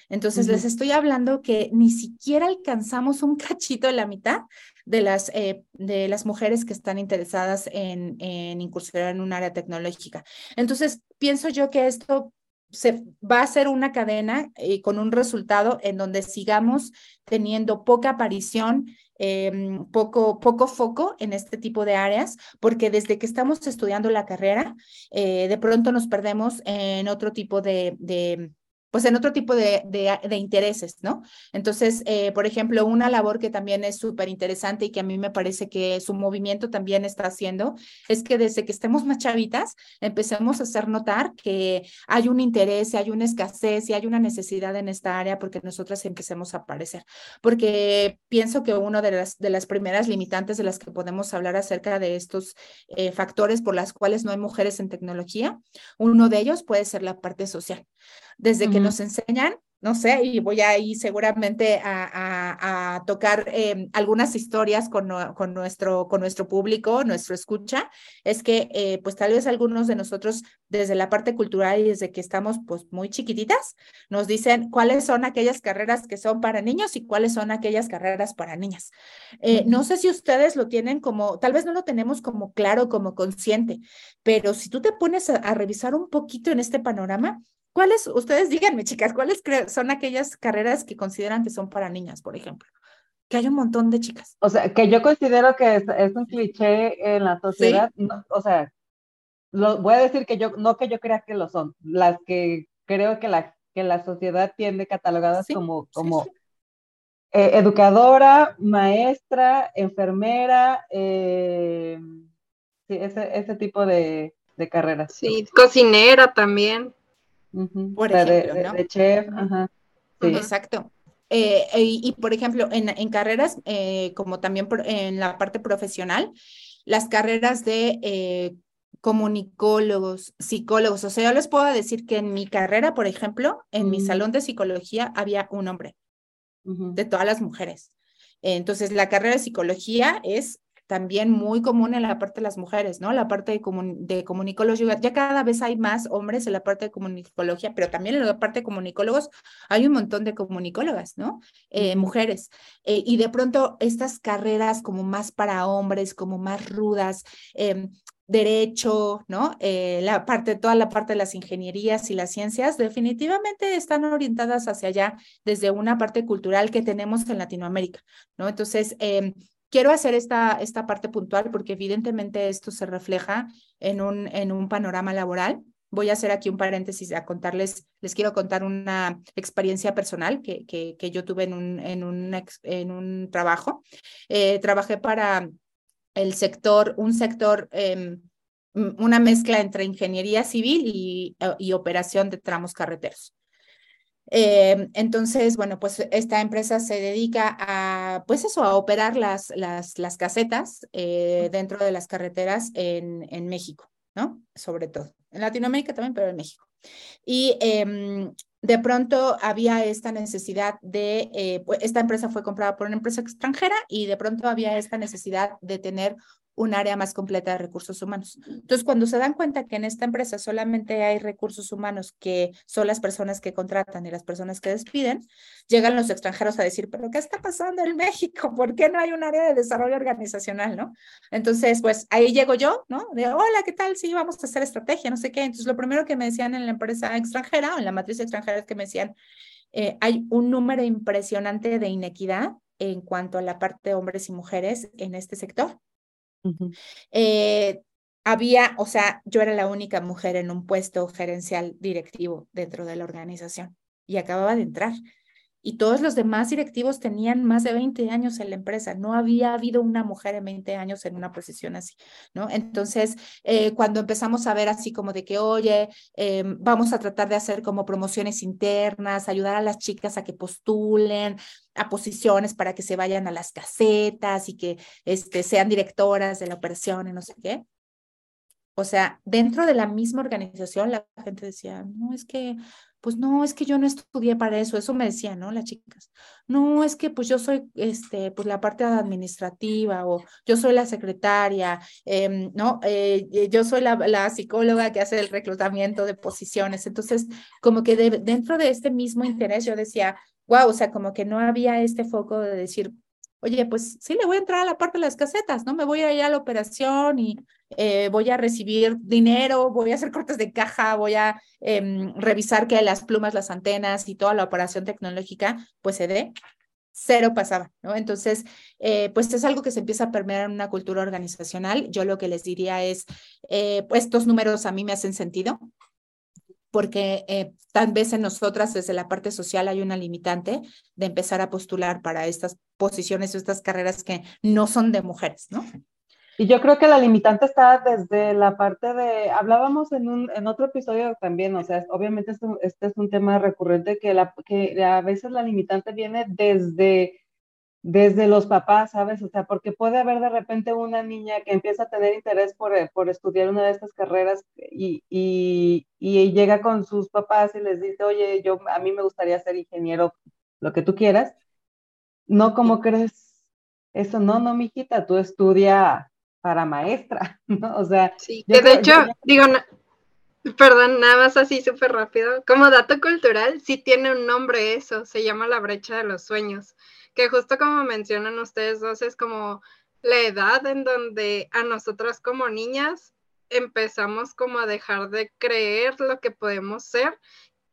Entonces, les estoy hablando que ni siquiera alcanzamos un cachito de la mitad de las, eh, de las mujeres que están interesadas en, en incursionar en un área tecnológica. Entonces, pienso yo que esto se va a ser una cadena eh, con un resultado en donde sigamos teniendo poca aparición, em, poco, poco foco en este tipo de áreas, porque desde que estamos estudiando la carrera, eh, de pronto nos perdemos en otro tipo de, pues en otro tipo de, de, intereses, ¿no? Entonces, eh, por ejemplo, una labor que también es súper interesante y que a mí me parece que su movimiento también está haciendo, es que desde que estemos más chavitas, empecemos a hacer notar que hay un interés, hay una escasez y hay una necesidad en esta área porque nosotras empecemos a aparecer. Porque pienso que una de las, de las primeras limitantes de las que podemos hablar acerca de estos eh, factores por las cuales no hay mujeres en tecnología, uno de ellos puede ser la parte social. Desde que nos enseñan no sé, y voy ahí seguramente a, a, tocar em, algunas historias con, con, nuestro, con nuestro público, nuestro escucha, es que eh, pues tal vez algunos de nosotros desde la parte cultural y desde que estamos pues muy chiquititas, nos dicen cuáles son aquellas carreras que son para niños y cuáles son aquellas carreras para niñas. Eh, no sé si ustedes lo tienen como, tal vez no lo tenemos como claro, como consciente, pero si tú te pones a revisar un poquito en este panorama, ¿Cuáles, ustedes díganme, chicas, cuáles son aquellas carreras que consideran que son para niñas, por ejemplo? Que hay un montón de chicas. O sea, que yo considero que es, un cliché en la sociedad. o sea, lo, voy a decir que yo, no que yo crea que lo son, las que creo que la, que la sociedad tiene catalogadas como, como eh, educadora, maestra, enfermera, eh, ese, ese tipo de, de carreras. Sí, cocinera también. Por ejemplo, ¿no? chef, ajá. Exacto. Eh, y, por ejemplo, en, en carreras, eh, como también en la parte profesional, las carreras de eh, comunicólogos, psicólogos, o sea, yo les puedo decir que en mi carrera, por ejemplo, en mi salón de psicología había un hombre, de todas las mujeres. Entonces, la carrera de psicología es también muy común en la parte de las mujeres, ¿no? La parte de, de comunicología, ya cada vez hay más hombres en la parte de comunicología, pero también en la parte de comunicólogos hay un montón de comunicólogas, ¿no? Eh, mujeres. Eh, y de pronto estas carreras como más para hombres, como más rudas, em, derecho, ¿no? Eh, la parte, toda la parte de las ingenierías y las ciencias definitivamente están orientadas hacia allá desde una parte cultural que tenemos en Latinoamérica, ¿no? Entonces, eh, Quiero hacer esta, esta parte puntual porque evidentemente esto se refleja en un, en un panorama laboral. Voy a hacer aquí un paréntesis a contarles, les quiero contar una experiencia personal que, que, yo tuve en un, en un, en un trabajo. Eh, trabajé para el sector, un sector, em, una mezcla entre ingeniería civil y, y operación de tramos carreteros. Eh, entonces, bueno, pues esta empresa se dedica a, pues eso, a operar las, las, las casetas eh, dentro de las carreteras en, en México, ¿no? Sobre todo. En Latinoamérica también, pero en México. Y em, de pronto había esta necesidad de, eh, pues, esta empresa fue comprada por una empresa extranjera y de pronto había esta necesidad de tener un área más completa de recursos humanos. Entonces, cuando se dan cuenta que en esta empresa solamente hay recursos humanos que son las personas que contratan y las personas que despiden, llegan los extranjeros a decir, pero ¿qué está pasando en México? ¿Por qué no hay un área de desarrollo organizacional? ¿no? Entonces, pues ahí llego yo, ¿no? De, hola, ¿qué tal? Sí, vamos a hacer estrategia, no sé qué. Entonces, lo primero que me decían en la empresa extranjera o en la matriz extranjera es que me decían, eh, hay un número impresionante de inequidad en cuanto a la parte de hombres y mujeres en este sector. Eh, había, o sea, yo era la única mujer en un puesto gerencial directivo dentro de la organización y acababa de entrar y todos los demás directivos tenían más de 20 años en la empresa. No había habido una mujer en 20 años en una posición así, ¿no? Entonces, eh, cuando empezamos a ver así como de que, oye, em, vamos a tratar de hacer como promociones internas, ayudar a las chicas a que postulen a posiciones para que se vayan a las casetas y que este, sean directoras de la operación no sé qué. O sea, dentro de la misma organización, la gente decía, no, es que pues no, es que yo no estudié para eso, eso me decían, ¿no? Las chicas. No, es que pues yo soy, este, pues la parte administrativa o yo soy la secretaria, em, ¿no? Eh, eh, yo soy la, la, psicóloga que hace el reclutamiento de posiciones. Entonces, como que dentro de este mismo interés yo decía, wow, o sea, como que no había este foco de decir, oye, pues sí, le voy a entrar a la parte de las casetas, ¿no? Me voy a ir a la operación y eh, voy a recibir dinero, voy a hacer cortes de caja, voy a em, revisar que las plumas, las antenas y toda la operación tecnológica, pues se dé. Cero pasaba, ¿no? Entonces, eh, pues es algo que se empieza a permear en una cultura organizacional. Yo lo que les diría es, eh, estos números a mí me hacen sentido, porque eh, tal vez en nosotras desde la parte social hay una limitante de empezar a postular para estas posiciones o estas carreras que no son de mujeres, ¿no? Y yo creo que la limitante está desde la parte de, hablábamos en, un, en otro episodio también, o sea, obviamente este, este es un tema recurrente que, la, que a veces la limitante viene desde desde los papás, ¿sabes? O sea, porque puede haber de repente una niña que empieza a tener interés por, eh, por estudiar una de estas carreras y, y, y, llega con sus papás y les dice, oye, yo a mí me gustaría ser ingeniero, lo que tú quieras. No, como crees? Eso no, no, mijita, tú estudia para maestra, ¿no? O sea. Sí, que de hecho, digo, perdón, nada más así súper rápido. Como dato cultural, sí tiene un nombre eso, se llama la brecha de los sueños que justo como mencionan ustedes dos, es como la edad en donde a nosotras como niñas empezamos como a dejar de creer lo que podemos ser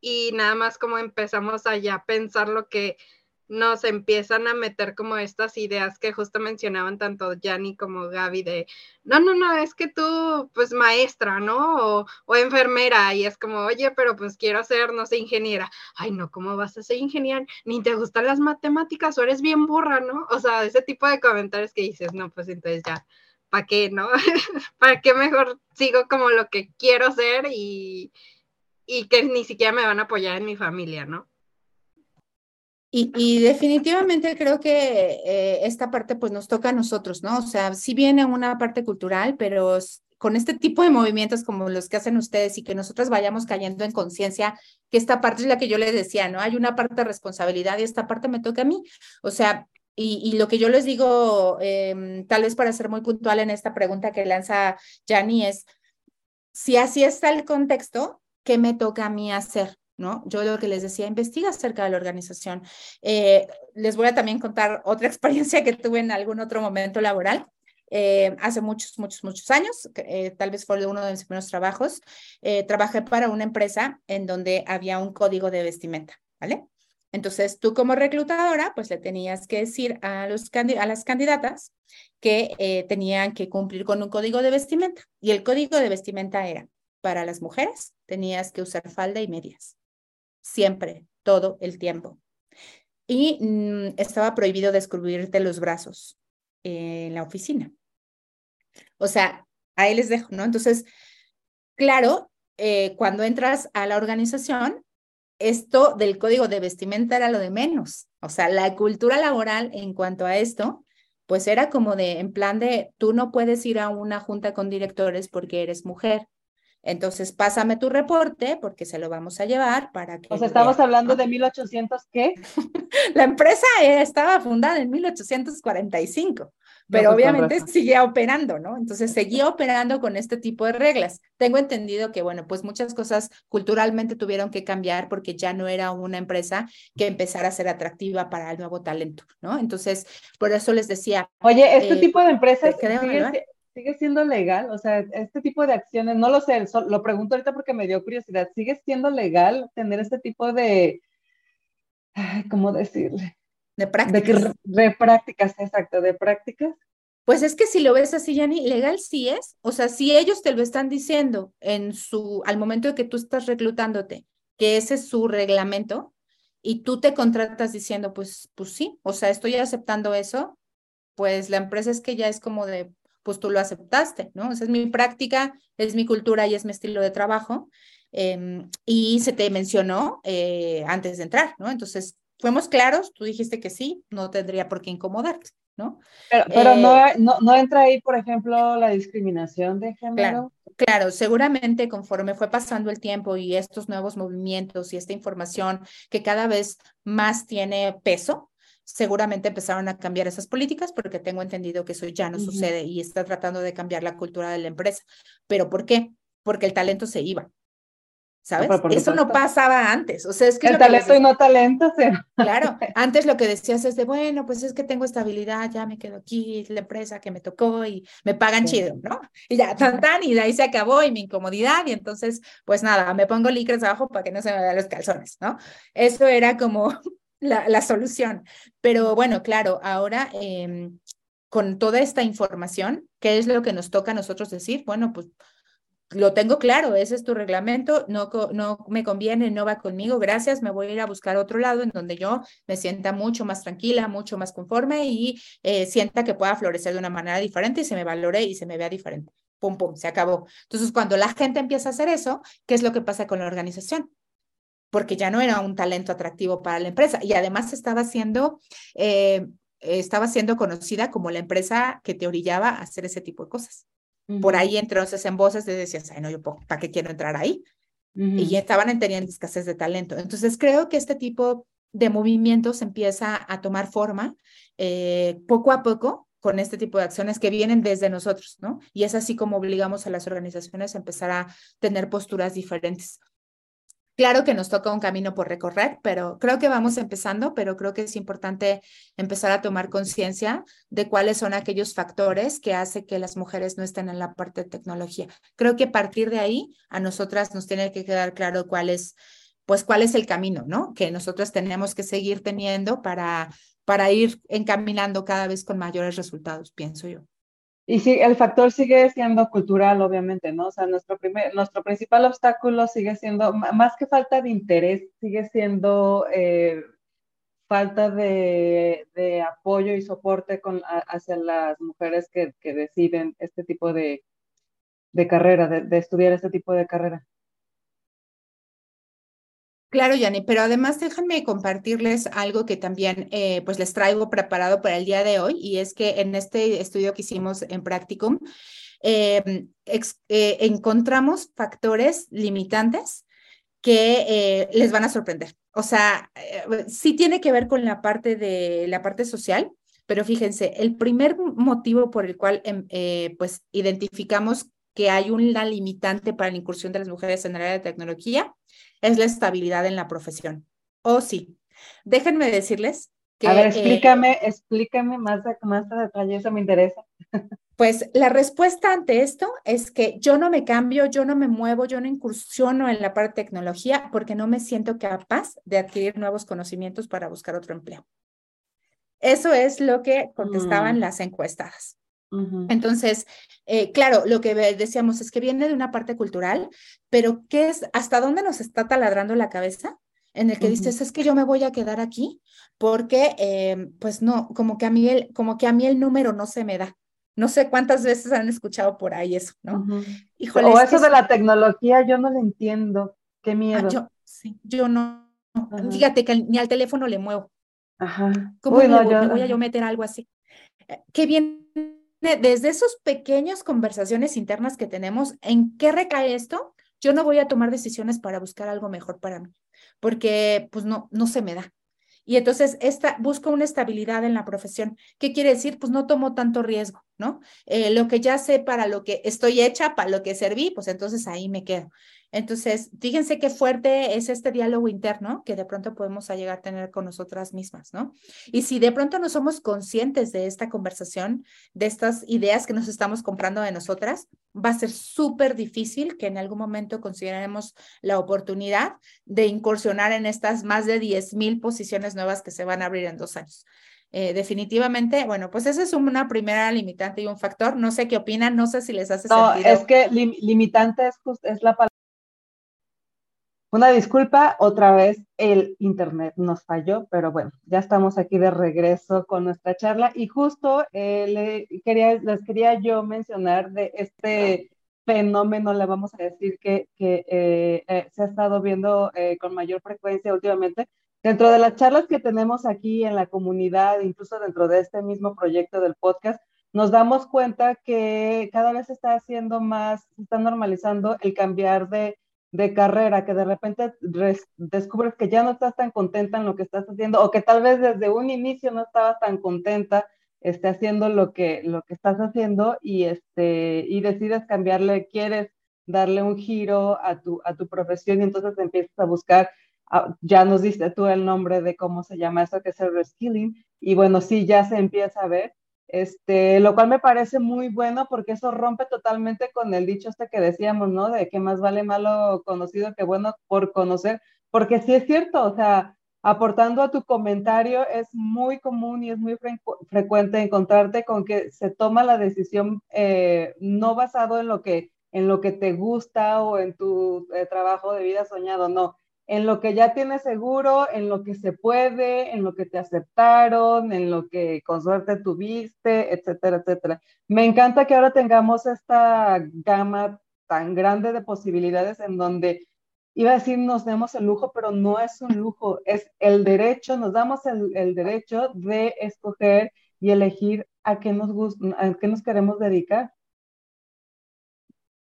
y nada más como empezamos a ya pensar lo que nos empiezan a meter como estas ideas que justo mencionaban tanto Yanni como Gaby de, no, no, no, es que tú, pues maestra, ¿no? O, enfermera, y es como, oye, pero pues quiero ser, no sé, ingeniera. Ay, no, ¿cómo vas a ser ingeniera? Ni te gustan las matemáticas o eres bien burra, ¿no? O sea, ese tipo de comentarios que dices, no, pues entonces ya, ¿para qué, no? ¿Para qué mejor sigo como lo que quiero ser y, y que ni siquiera me van a apoyar en mi familia, ¿no? Y, definitivamente creo que eh, esta parte pues nos toca a nosotros, ¿no? O sea, sí viene una parte cultural, pero con este tipo de movimientos como los que hacen ustedes y que nosotros vayamos cayendo en conciencia, que esta parte es la que yo les decía, ¿no? Hay una parte de responsabilidad y esta parte me toca a mí. O sea, y, lo que yo les digo, em, tal vez para ser muy puntual en esta pregunta que lanza Jani es, si así está el contexto, ¿qué me toca a mí hacer? ¿No? Yo lo que les decía, investiga acerca de la organización. Eh, les voy a también contar otra experiencia que tuve en algún otro momento laboral. Eh, hace muchos, muchos, muchos años, eh, tal vez fue uno de mis primeros trabajos, trabajé para una empresa en donde había un código de vestimenta, ¿vale? Entonces, tú como reclutadora, pues le tenías que decir a, los a las candidatas que tenían que cumplir con un código de vestimenta. Y el código de vestimenta era, para las mujeres, tenías que usar falda y medias siempre, todo el tiempo. Y mm, estaba prohibido descubrirte los brazos en la oficina. O sea, ahí les dejo, ¿no? Entonces, claro, eh, cuando entras a la organización, esto del código de vestimenta era lo de menos. O sea, la cultura laboral en cuanto a esto, pues era como de, en plan de, tú no puedes ir a una junta con directores porque eres mujer. Entonces, pásame tu reporte porque se lo vamos a llevar para que... O sea, estamos hablando de 1800, ¿qué? la empresa estaba fundada en 1845, pero pues, obviamente seguía operando, ¿no? Entonces, seguía operando con este tipo de reglas. Tengo entendido que, bueno, pues muchas cosas culturalmente tuvieron que cambiar porque ya no era una empresa que empezara a ser atractiva para el nuevo talento, ¿no? Entonces, por eso les decía... Oye, este eh, tipo de empresas sigue siendo legal, o sea, este tipo de acciones, no lo sé, lo pregunto ahorita porque me dio curiosidad, ¿sigue siendo legal tener este tipo de, ¿cómo decirle? De prácticas. De, prácticas, exacto, de prácticas. Pues es que si lo ves así, Yanni, legal sí es. O sea, si ellos te lo están diciendo en su, al momento de que tú estás reclutándote, que ese es su reglamento, y tú te contratas diciendo, pues, pues sí, o sea, estoy aceptando eso, pues la empresa es que ya es como de, pues tú lo aceptaste, ¿no? Esa es mi práctica, es mi cultura y es mi estilo de trabajo. Em, y se te mencionó eh, antes de entrar, ¿no? Entonces, fuimos claros, tú dijiste que sí, no tendría por qué incomodarte, ¿no? Pero, no, eh, no, no, entra ahí, por ejemplo, la discriminación de género. Claro, claro, seguramente conforme fue pasando el tiempo y estos nuevos movimientos y esta información que cada vez más tiene peso, seguramente empezaron a cambiar esas políticas porque tengo entendido que eso ya no sucede y está tratando de cambiar la cultura de la empresa. ¿Pero por qué? Porque el talento se iba. ¿Sabes? eso no pasaba antes. O sea, es que... El talento y no talento. ¿sí? Claro, antes lo que decías es de, bueno, pues es que tengo estabilidad, ya me quedo aquí, la empresa que me tocó y me pagan chido, ¿no? Y ya, tan, tan, y de ahí se acabó y mi incomodidad y entonces, pues nada, me pongo licres abajo para que no se me vean los calzones, ¿no? Eso era como la, solución. Pero bueno, claro, ahora em, con toda esta información, ¿qué es lo que nos toca a nosotros decir? Bueno, pues lo tengo claro, ese es tu reglamento, no, no me conviene, no va conmigo, gracias, me voy a ir a buscar otro lado en donde yo me sienta mucho más tranquila, mucho más conforme y eh, sienta que pueda florecer de una manera diferente y se me valore y se me vea diferente. Pum, pum, se acabó. Entonces, cuando la gente empieza a hacer eso, ¿qué es lo que pasa con la organización? Porque ya no era un talento atractivo para la empresa y además estaba siendo eh, estaba siendo conocida como la empresa que te orillaba a hacer ese tipo de cosas. Por ahí entonces en voces te decías, ay, no, yo para qué quiero entrar ahí. Y ya estaban teniendo escasez de talento. Entonces creo que este tipo de movimientos empieza a tomar forma eh, poco a poco con este tipo de acciones que vienen desde nosotros, ¿no? Y es así como obligamos a las organizaciones a empezar a tener posturas diferentes. Claro que nos toca un camino por recorrer, pero creo que vamos empezando, pero creo que es importante empezar a tomar conciencia de cuáles son aquellos factores que hacen que las mujeres no estén en la parte de tecnología. Creo que a partir de ahí a nosotras nos tiene que quedar claro cuál es, pues cuál es el camino, ¿no? Que nosotros tenemos que seguir teniendo para, para ir encaminando cada vez con mayores resultados, pienso yo. Y sí, el factor sigue siendo cultural, obviamente, ¿no? O sea, nuestro, primer, nuestro principal obstáculo sigue siendo, más que falta de interés, sigue siendo eh, falta de, apoyo y soporte con, hacia las mujeres que, que deciden este tipo de, de carrera, de, de estudiar este tipo de carrera. Claro, Yanni, pero además déjenme compartirles algo que también eh, pues les traigo preparado para el día de hoy y es que en este estudio que hicimos en Practicum em, eh, encontramos factores limitantes que eh, les van a sorprender. O sea, sí tiene que ver con la parte de la parte social, pero fíjense, el primer motivo por el cual em, pues identificamos que hay una limitante para la incursión de las mujeres en el área de tecnología es la estabilidad en la profesión. Oh, sí. Déjenme decirles que... A ver, eh, explícame, explícame más, más a detalle, eso me interesa. Pues la respuesta ante esto es que yo no me cambio, yo no me muevo, yo no incursiono en la parte de tecnología porque no me siento capaz de adquirir nuevos conocimientos para buscar otro empleo. Eso es lo que contestaban mm. las encuestadas. Entonces, eh, claro, lo que decíamos es que viene de una parte cultural, pero ¿qué es, hasta dónde nos está taladrando la cabeza? En el que dices, es que yo me voy a quedar aquí porque, eh, pues no, como que, a mí el, como que a mí el número no se me da. No sé cuántas veces han escuchado por ahí eso, ¿no? o eso de la tecnología, yo no lo entiendo. Qué ah, miedo. yo, sí, yo no. Fíjate que ni al teléfono le muevo. Ajá. ¿Cómo yo... me voy a yo meter algo así? Eh, qué bien desde esas pequeñas conversaciones internas que tenemos, ¿en qué recae esto? Yo no voy a tomar decisiones para buscar algo mejor para mí, porque pues no, no se me da. Y entonces esta, busco una estabilidad en la profesión. ¿Qué quiere decir? Pues no tomo tanto riesgo, ¿no? Eh, lo que ya sé para lo que estoy hecha, para lo que serví, pues entonces ahí me quedo. Entonces, fíjense qué fuerte es este diálogo interno que de pronto podemos llegar a tener con nosotras mismas, ¿no? Y si de pronto no somos conscientes de esta conversación, de estas ideas que nos estamos comprando de nosotras, va a ser súper difícil que en algún momento consideremos la oportunidad de incursionar en estas más de 10 mil posiciones nuevas que se van a abrir en dos años. Eh, definitivamente, bueno, pues esa es una primera limitante y un factor. No sé qué opinan, no sé si les hace no, es que limitante es, es la palabra una disculpa, otra vez el internet nos falló, pero bueno, ya estamos aquí de regreso con nuestra charla y justo eh, les quería yo mencionar de este fenómeno, le vamos a decir, que, que eh, eh, se ha estado viendo con mayor frecuencia últimamente. Dentro de las charlas que tenemos aquí en la comunidad, incluso dentro de este mismo proyecto del podcast, nos damos cuenta que cada vez se está haciendo más, se está normalizando el cambiar de de carrera, que de repente descubres que ya no estás tan contenta en lo que estás haciendo, o que tal vez desde un inicio no estabas tan contenta este, haciendo lo que, lo que estás haciendo y, este, y decides cambiarle, quieres darle un giro a tu, a tu profesión y entonces empiezas a buscar, ah, ya nos diste tú el nombre de cómo se llama eso, que es el reskilling, y bueno, sí, ya se empieza a ver, este, lo cual me parece muy bueno porque eso rompe totalmente con el dicho este que decíamos, ¿no? De que más vale malo conocido que bueno por conocer, porque sí es cierto, o sea, aportando a tu comentario, es muy común y es muy frecuente encontrarte con que se toma la decisión eh, no basado en lo que en lo que te gusta o en tu eh, trabajo de vida soñado, no, en lo que ya tienes seguro, en lo que se puede, en lo que te aceptaron, en lo que con suerte tuviste, etcétera, etcétera. Me encanta que ahora tengamos esta gama tan grande de posibilidades en donde iba a decir nos demos el lujo, pero no es un lujo, es el derecho, nos damos el, derecho de escoger y elegir a qué nos, a qué nos queremos dedicar.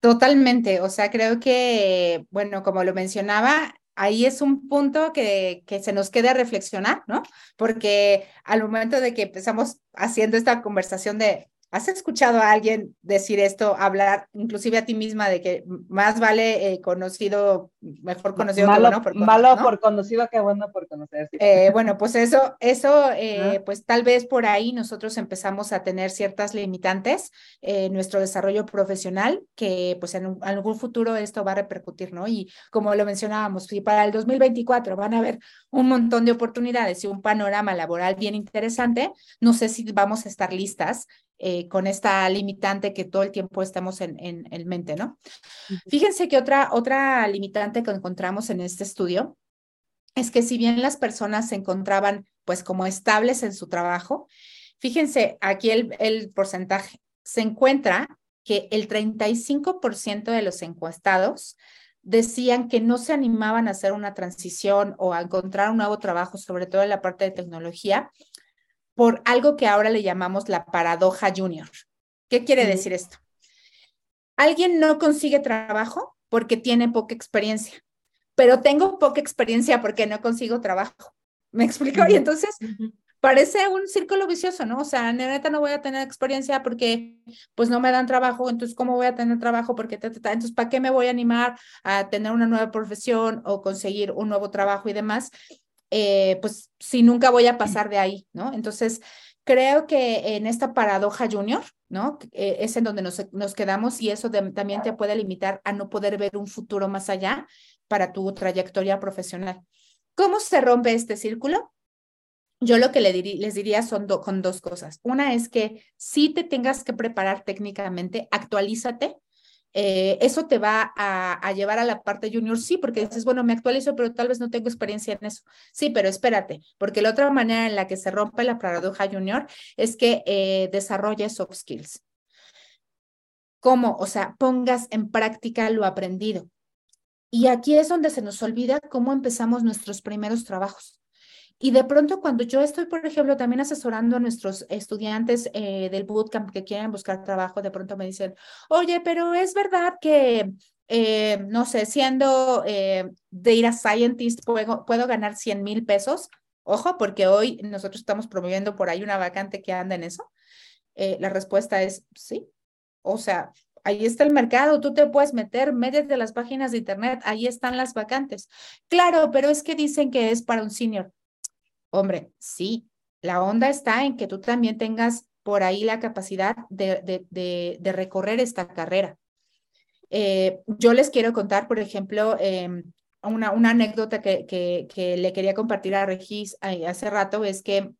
Totalmente, o sea, creo que, bueno, como lo mencionaba, ahí es un punto que, que se nos queda reflexionar, ¿no? Porque al momento de que empezamos haciendo esta conversación de ¿Has escuchado a alguien decir esto, hablar inclusive a ti misma de que más vale eh, conocido, mejor conocido malo, que bueno por conocido? Malo por conocido que bueno por conocer. Eh, bueno, pues eso, eso, eh, pues tal vez por ahí nosotros empezamos a tener ciertas limitantes en nuestro desarrollo profesional, que pues en algún futuro esto va a repercutir, ¿no? Y como lo mencionábamos, si para el 2024 van a haber un montón de oportunidades y un panorama laboral bien interesante, no sé si vamos a estar listas eh, con esta limitante que todo el tiempo estamos en, en, mente, ¿no? Fíjense que otra, otra limitante que encontramos en este estudio es que si bien las personas se encontraban pues como estables en su trabajo, fíjense aquí el, el porcentaje, se encuentra que el 35% de los encuestados decían que no se animaban a hacer una transición o a encontrar un nuevo trabajo, sobre todo en la parte de tecnología, por algo que ahora le llamamos la paradoja junior. ¿Qué quiere decir esto? Alguien no consigue trabajo porque tiene poca experiencia, pero tengo poca experiencia porque no consigo trabajo. ¿Me explico? Y entonces parece un círculo vicioso, ¿no? O sea, neta no voy a tener experiencia porque pues no me dan trabajo, entonces ¿cómo voy a tener trabajo? Porque entonces ¿para qué me voy a animar a tener una nueva profesión o conseguir un nuevo trabajo y demás? Eh, pues si nunca voy a pasar de ahí, ¿no? Entonces, creo que en esta paradoja junior, ¿no? Eh, es en donde nos, nos quedamos y eso también te puede limitar a no poder ver un futuro más allá para tu trayectoria profesional. ¿Cómo se rompe este círculo? Yo lo que le les diría son con dos cosas. Una es que si te tengas que preparar técnicamente, actualízate, eh, eso te va a, llevar a la parte junior, sí, porque dices, bueno, me actualizo, pero tal vez no tengo experiencia en eso. Sí, pero espérate, porque la otra manera en la que se rompe la paradoja junior es que eh, desarrolles soft skills. ¿Cómo? O sea, pongas en práctica lo aprendido. Y aquí es donde se nos olvida cómo empezamos nuestros primeros trabajos. Y de pronto cuando yo estoy, por ejemplo, también asesorando a nuestros estudiantes eh, del bootcamp que quieren buscar trabajo, de pronto me dicen, oye, pero es verdad que, eh, no sé, siendo eh, data scientist puedo, puedo ganar 100 mil pesos. Ojo, porque hoy nosotros estamos promoviendo por ahí una vacante que anda en eso. la respuesta es sí. O sea, ahí está el mercado, tú te puedes meter, de las páginas de internet, ahí están las vacantes. Claro, pero es que dicen que es para un senior. Hombre, sí, la onda está en que tú también tengas por ahí la capacidad de, de, recorrer esta carrera. Eh, yo les quiero contar, por ejemplo, em, una, anécdota que, que, le quería compartir a Regis eh, hace rato, es que,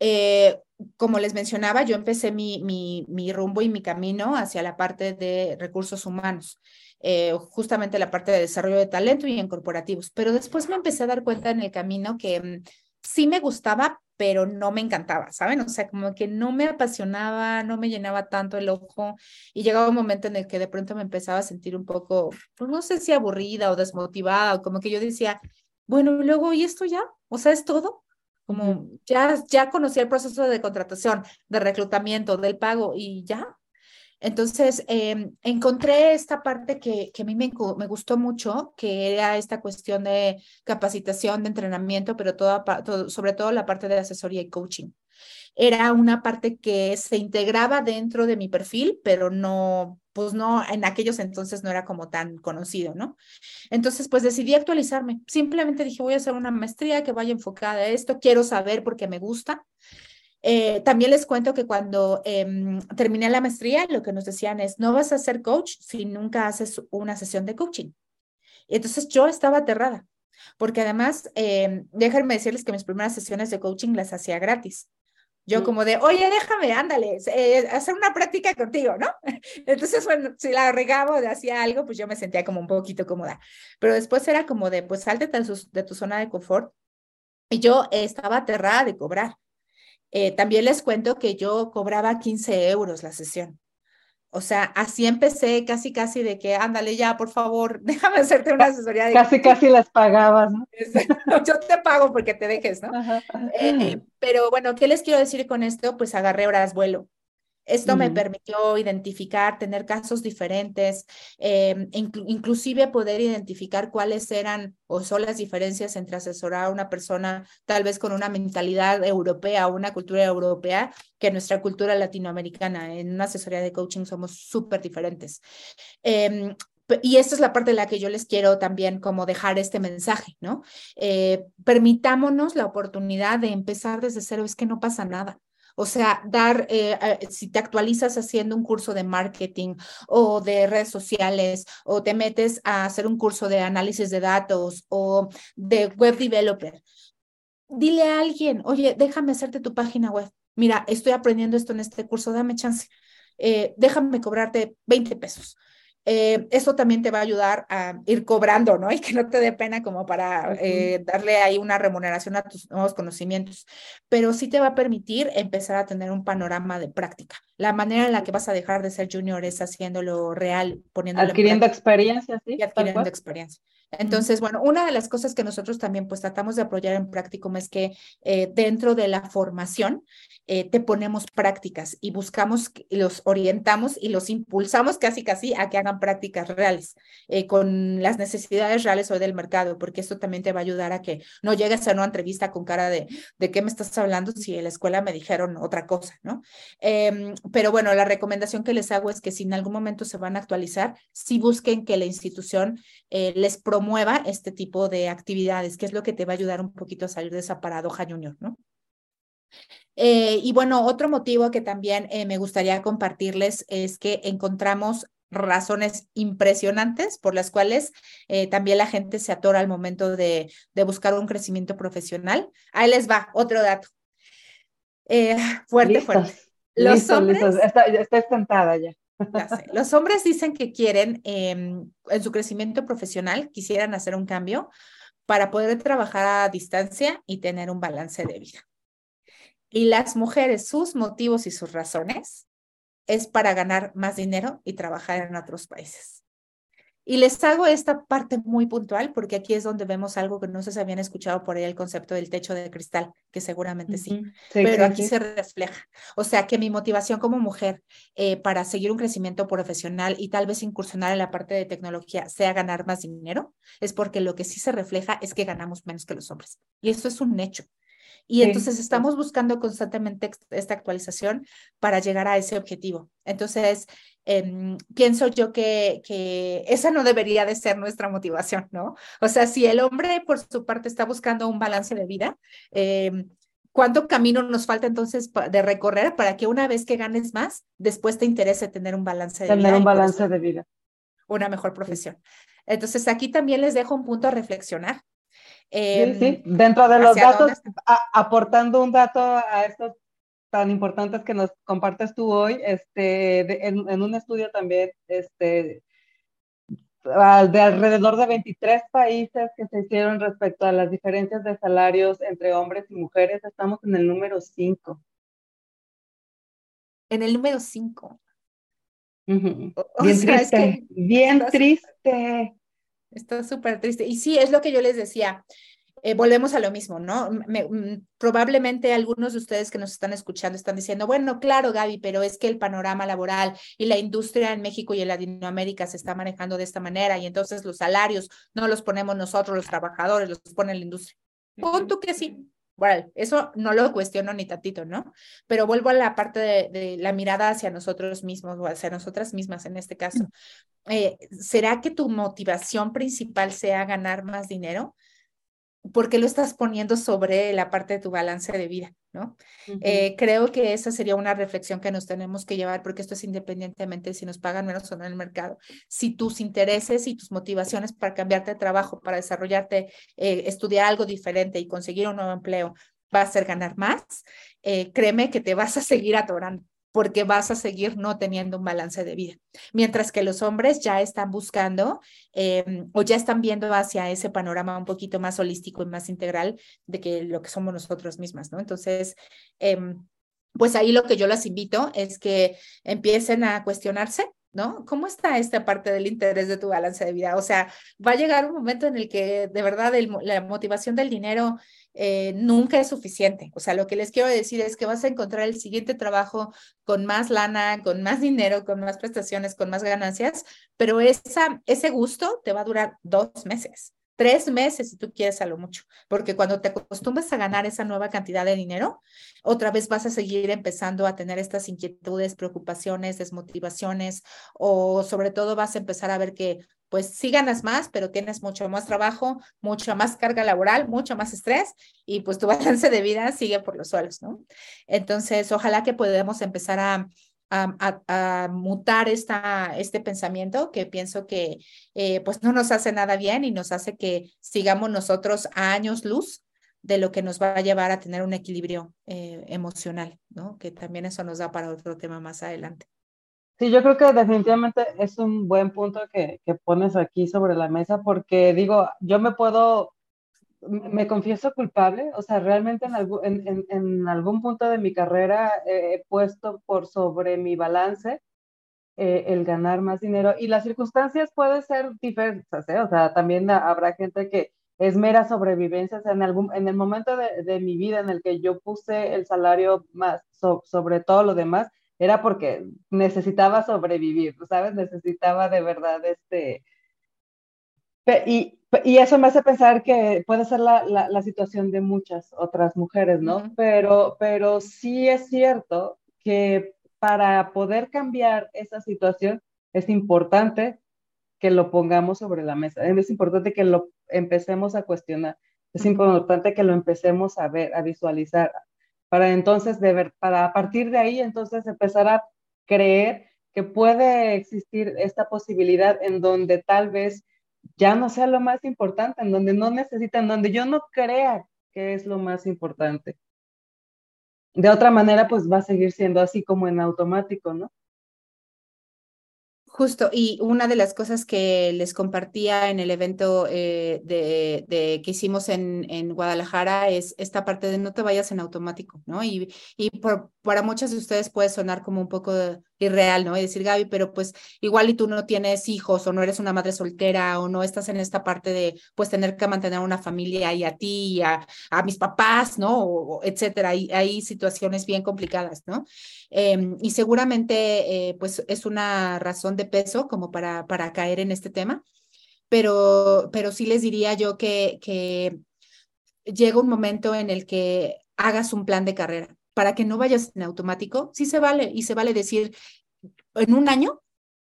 eh, como les mencionaba, yo empecé mi, mi, rumbo y mi camino hacia la parte de recursos humanos. Eh, justamente la parte de desarrollo de talento y en corporativos. Pero después me empecé a dar cuenta en el camino que mm, sí me gustaba, pero no me encantaba, ¿saben? O sea, como que no me apasionaba, no me llenaba tanto el ojo y llegaba un momento en el que de pronto me empezaba a sentir un poco, pues no sé si aburrida o desmotivada o como que yo decía, bueno, luego, ¿y esto ya? O sea, ¿es todo? Como ya, ya conocí el proceso de contratación, de reclutamiento, del pago y ya, entonces, em, encontré esta parte que, a mí me, gustó mucho, que era esta cuestión de capacitación, de entrenamiento, pero sobre todo la parte de asesoría y coaching. Era una parte que se integraba dentro de mi perfil, pero no, pues no, en aquellos entonces no era como tan conocido, ¿no? Entonces, pues decidí actualizarme. Simplemente dije, voy a hacer una maestría que vaya enfocada a esto, quiero saber porque me gusta. Eh, también les cuento que cuando em, terminé la maestría, lo que nos decían es, no vas a ser coach si nunca haces una sesión de coaching. Y entonces yo estaba aterrada, porque además, eh, déjenme decirles que mis primeras sesiones de coaching las hacía gratis. Yo mm. como de, oye, déjame, ándale, eh, hacer una práctica contigo, ¿no? Entonces, bueno, si la regaba o hacía algo, pues yo me sentía como un poquito cómoda. Pero después era como de, pues salte de tu zona de confort. Y yo estaba aterrada de cobrar. Eh, también les cuento que yo cobraba 15 euros la sesión. O sea, así empecé casi, casi de que, ándale ya, por favor, déjame hacerte una asesoría. De casi, casi las pagabas, ¿no? Yo te pago porque te dejes, ¿no? Eh, pero bueno, ¿qué les quiero decir con esto? Pues agarré horas vuelo. Esto me permitió identificar, tener casos diferentes, eh, inclusive poder identificar cuáles eran o son las diferencias entre asesorar a una persona tal vez con una mentalidad europea o una cultura europea que nuestra cultura latinoamericana. En una asesoría de coaching somos súper diferentes. Em, y esta es la parte de la que yo les quiero también como dejar este mensaje, ¿no? Eh, permitámonos la oportunidad de empezar desde cero, es que no pasa nada. O sea, dar, eh, si te actualizas haciendo un curso de marketing o de redes sociales o te metes a hacer un curso de análisis de datos o de web developer, dile a alguien, oye, déjame hacerte tu página web. Mira, estoy aprendiendo esto en este curso, dame chance. Eh, déjame cobrarte 20 pesos. Eh, eso también te va a ayudar a ir cobrando, ¿no? Y que no te dé pena como para eh, darle ahí una remuneración a tus nuevos conocimientos, pero sí te va a permitir empezar a tener un panorama de práctica. La manera en la que vas a dejar de ser junior es haciéndolo real, poniéndolo Adquiriendo experiencia, sí. Y adquiriendo experiencia. Entonces, bueno, una de las cosas que nosotros también pues tratamos de apoyar en Practicum es que eh, dentro de la formación eh, te ponemos prácticas y buscamos, los orientamos y los impulsamos casi casi a que hagan prácticas reales eh, con las necesidades reales hoy del mercado, porque esto también te va a ayudar a que no llegues a una entrevista con cara de, ¿de qué me estás hablando si en la escuela me dijeron otra cosa, ¿no? Em, pero bueno, la recomendación que les hago es que si en algún momento se van a actualizar, sí busquen que la institución les promueva este tipo de actividades, que es lo que te va a ayudar un poquito a salir de esa paradoja junior, ¿no? Eh, y bueno, otro motivo que también eh, me gustaría compartirles es que encontramos razones impresionantes por las cuales eh, también la gente se atora al momento de, de, buscar un crecimiento profesional. Ahí les va, otro dato. fuerte, fuerte. Los hombres... Estoy sentada ya. Los hombres dicen que quieren, em, en su crecimiento profesional, quisieran hacer un cambio para poder trabajar a distancia y tener un balance de vida. Y las mujeres, sus motivos y sus razones es para ganar más dinero y trabajar en otros países. Y les hago esta parte muy puntual porque aquí es donde vemos algo que no se habían escuchado por ahí, el concepto del techo de cristal, que seguramente sí, pero aquí se refleja. O sea que mi motivación como mujer eh, para seguir un crecimiento profesional y tal vez incursionar en la parte de tecnología sea ganar más dinero, es porque lo que sí se refleja es que ganamos menos que los hombres. Y esto es un hecho. Y entonces estamos buscando constantemente esta actualización para llegar a ese objetivo. Entonces, Em, pienso yo que, que esa no debería de ser nuestra motivación, ¿no? O sea, si el hombre por su parte está buscando un balance de vida, em, ¿cuánto camino nos falta entonces de recorrer para que una vez que ganes más, después te interese tener un balance de vida? Tener un balance de vida. Una mejor profesión. Entonces, aquí también les dejo un punto a reflexionar. Sí, sí, em, dentro de los datos, aportando un dato a estos tan importantes que nos compartes tú hoy, este, en, un estudio también, este, de alrededor de 23 países que se hicieron respecto a las diferencias de salarios entre hombres y mujeres, estamos en el número 5. En el número 5. Bien triste, bien triste. Está súper triste. Y sí, es lo que yo les decía. Eh, volvemos a lo mismo, ¿no? Mm, probablemente algunos de ustedes que nos están escuchando están diciendo, bueno, claro, Gaby, pero es que el panorama laboral y la industria en México y en Latinoamérica se está manejando de esta manera y entonces los salarios no los ponemos nosotros, los trabajadores, los pone la industria. Punto que sí. Bueno, eso no lo cuestiono ni tantito, ¿no? Pero vuelvo a la parte de, la mirada hacia nosotros mismos o hacia nosotras mismas en este caso. Eh, ¿Será que tu motivación principal sea ganar más dinero? ¿Por qué lo estás poniendo sobre la parte de tu balance de vida? ¿no? Eh, creo que esa sería una reflexión que nos tenemos que llevar, porque esto es independientemente si nos pagan menos o no en el mercado. Si tus intereses y tus motivaciones para cambiarte de trabajo, para desarrollarte, eh, estudiar algo diferente y conseguir un nuevo empleo, va a ser ganar más, eh, créeme que te vas a seguir atorando porque vas a seguir no teniendo un balance de vida. Mientras que los hombres ya están buscando em, o ya están viendo hacia ese panorama un poquito más holístico y más integral de que lo que somos nosotros mismas, ¿no? Entonces, em, pues ahí lo que yo las invito es que empiecen a cuestionarse, ¿no? ¿Cómo está esta parte del interés de tu balance de vida? O sea, va a llegar un momento en el que de verdad la motivación del dinero eh, nunca es suficiente. O sea, lo que les quiero decir es que vas a encontrar el siguiente trabajo con más lana, con más dinero, con más prestaciones, con más ganancias, pero esa, ese gusto te va a durar dos meses tres meses si tú quieres a lo mucho, porque cuando te acostumbras a ganar esa nueva cantidad de dinero, otra vez vas a seguir empezando a tener estas inquietudes, preocupaciones, desmotivaciones, o sobre todo vas a empezar a ver que pues sí ganas más, pero tienes mucho más trabajo, mucha más carga laboral, mucho más estrés y pues tu balance de vida sigue por los suelos, ¿no? Entonces, ojalá que podamos empezar a, a, mutar esta, este pensamiento que pienso que eh, pues no nos hace nada bien y nos hace que sigamos nosotros a años luz de lo que nos va a llevar a tener un equilibrio eh, emocional, ¿no? Que también eso nos da para otro tema más adelante. Sí, yo creo que definitivamente es un buen punto que, que pones aquí sobre la mesa porque digo, yo me puedo me confieso culpable, o sea, realmente en, algún, en, algún punto de mi carrera he puesto por sobre mi balance eh, el ganar más dinero y las circunstancias pueden ser diversas, ¿eh? o sea, también habrá gente que es mera sobrevivencia, o sea, en, algún, en el momento de, de mi vida en el que yo puse el salario más sobre todo lo demás, era porque necesitaba sobrevivir, ¿sabes? Necesitaba de verdad este... Y, y eso me hace pensar que puede ser la, la, situación de muchas otras mujeres, ¿no? pero, pero sí es cierto que para poder cambiar esa situación es importante que lo pongamos sobre la mesa, es importante que lo empecemos a cuestionar, es importante que lo empecemos a ver, a visualizar, para entonces, de ver, para a partir de ahí, entonces empezar a creer que puede existir esta posibilidad en donde tal vez ya no sea lo más importante, en donde no necesitan, donde yo no crea que es lo más importante. De otra manera, pues va a seguir siendo así como en automático, ¿no? Justo, y una de las cosas que les compartía en el evento eh, de, de, que hicimos en, en, Guadalajara es esta parte de no te vayas en automático, ¿no? Y, y para muchas de ustedes puede sonar como un poco irreal, ¿no? Y decir, Gaby, pero pues igual y tú no tienes hijos o no eres una madre soltera o no estás en esta parte de pues tener que mantener una familia y a ti y a, a mis papás, ¿no? O, etcétera. Hay, hay situaciones bien complicadas, ¿no? Em, y seguramente eh, pues es una razón de peso como para, para caer en este tema, pero, pero sí les diría yo que, que llega un momento en el que hagas un plan de carrera para que no vayas en automático, sí se vale y se vale decir, en un año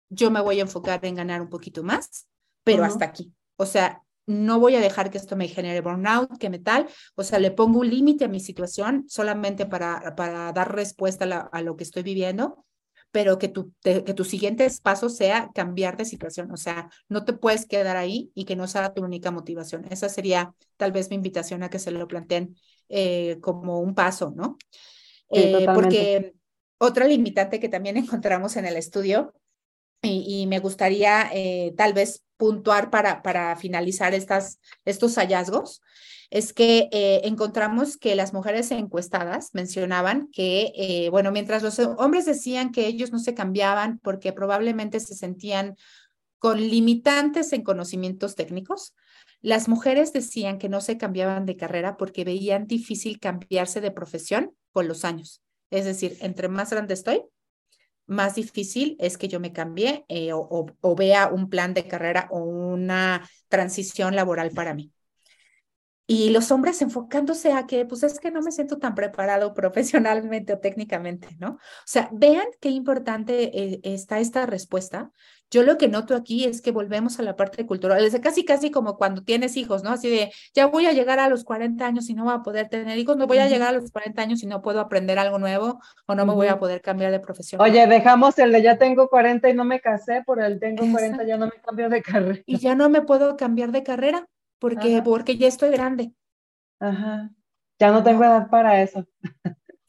yo me voy a enfocar en ganar un poquito más, pero hasta aquí. O sea, no voy a dejar que esto me genere burnout, que me tal, o sea, le pongo un límite a mi situación solamente para, para dar respuesta a, lo que estoy viviendo, pero que tu, que tu siguiente paso sea cambiar de situación, o sea, no te puedes quedar ahí y que no sea tu única motivación. Esa sería tal vez mi invitación a que se lo planteen eh, como un paso, ¿no? Eh, porque otra limitante que también encontramos en el estudio, y, me gustaría eh, tal vez puntuar para, para finalizar estas, estos hallazgos, es que encontramos que las mujeres encuestadas mencionaban que, bueno, mientras los hombres decían que ellos no se cambiaban porque probablemente se sentían con limitantes en conocimientos técnicos, las mujeres decían que no se cambiaban de carrera porque veían difícil cambiarse de profesión con los años. Es decir, entre más grande estoy, más difícil es que yo me cambie eh, o, o, vea un plan de carrera o una transición laboral para mí. Y los hombres enfocándose a que, pues es que no me siento tan preparado profesionalmente o técnicamente, ¿no? O sea, vean qué importante eh, está esta respuesta. Yo lo que noto aquí es que volvemos a la parte cultural, es casi, casi como cuando tienes hijos, ¿no? Así de, ya voy a llegar a los 40 años y no voy a poder tener hijos, no voy a llegar a los 40 años y no puedo aprender algo nuevo o no me voy a poder cambiar de profesión. Oye, dejamos el de ya tengo 40 y no me casé, por el tengo 40 ya no me cambio de carrera. Y ya no me puedo cambiar de carrera porque, porque ya estoy grande. Ajá. Ya no tengo edad para eso.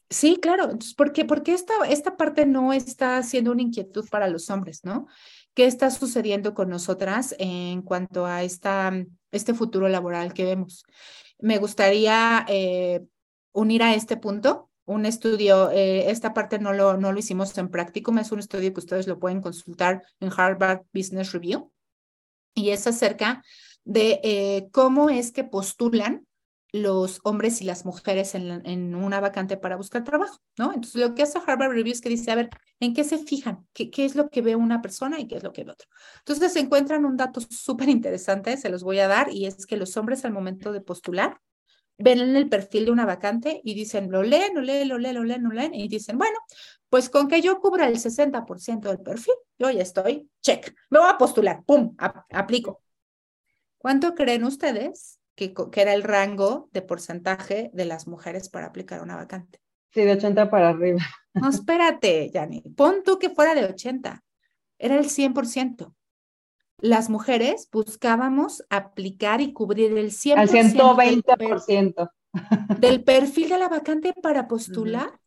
Sí, claro. Entonces, ¿por qué, porque esta, esta parte no está siendo una inquietud para los hombres, ¿no? ¿Qué está sucediendo con nosotras en cuanto a esta, este futuro laboral que vemos? Me gustaría eh, unir a este punto un estudio, eh, esta parte no lo, no lo hicimos en práctico, es un estudio que ustedes lo pueden consultar en Harvard Business Review y es acerca de eh, cómo es que postulan los hombres y las mujeres en, en, una vacante para buscar trabajo, ¿no? Entonces, lo que hace Harvard Review es que dice, a ver, ¿en qué se fijan? ¿Qué, qué es lo que ve una persona y qué es lo que ve otro? Entonces, se encuentran un dato súper interesante, se los voy a dar, y es que los hombres al momento de postular ven en el perfil de una vacante y dicen, lo leen, lo leen, lo leen, lo leen, lo leen, y dicen, bueno, pues con que yo cubra el 60% del perfil, yo ya estoy, check, me voy a postular, pum, aplico. ¿Cuánto creen ustedes que, que, era el rango de porcentaje de las mujeres para aplicar una vacante? Sí, de 80 para arriba. No, espérate, Yanni. Pon tú que fuera de 80. Era el 100%. Las mujeres buscábamos aplicar y cubrir el 100%. Al 120%. Del perfil de la vacante para postular.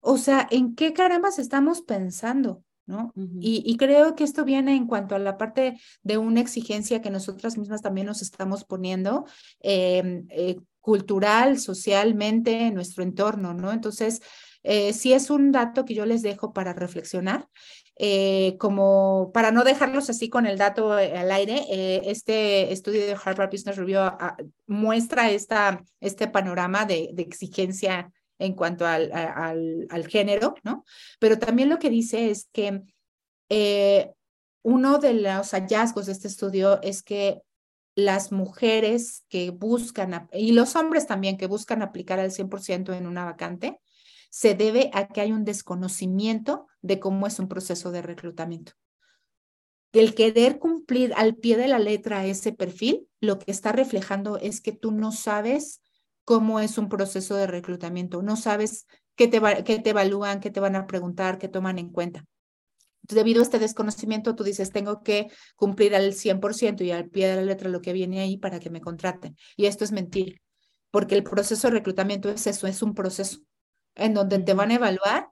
O sea, ¿en qué carambas estamos pensando? ¿No? y, creo que esto viene en cuanto a la parte de una exigencia que nosotras mismas también nos estamos poniendo, em, eh, cultural, socialmente, en nuestro entorno, ¿no? Entonces, eh, sí es un dato que yo les dejo para reflexionar. Eh, como para no dejarlos así con el dato al aire, este estudio de Harvard Business Review ah, muestra esta, este panorama de, de exigencia en cuanto al, al, género, ¿no? Pero también lo que dice es que eh, uno de los hallazgos de este estudio es que las mujeres que buscan, y los hombres también que buscan aplicar al 100% en una vacante, se debe a que hay un desconocimiento de cómo es un proceso de reclutamiento. El querer cumplir al pie de la letra ese perfil, lo que está reflejando es que tú no sabes cómo es un proceso de reclutamiento. No sabes qué te, qué te evalúan, qué te van a preguntar, qué toman en cuenta. debido a este desconocimiento, tú dices, tengo que cumplir al 100% y al pie de la letra lo que viene ahí para que me contraten. Y esto es mentir, porque el proceso de reclutamiento es eso, es un proceso en donde te van a evaluar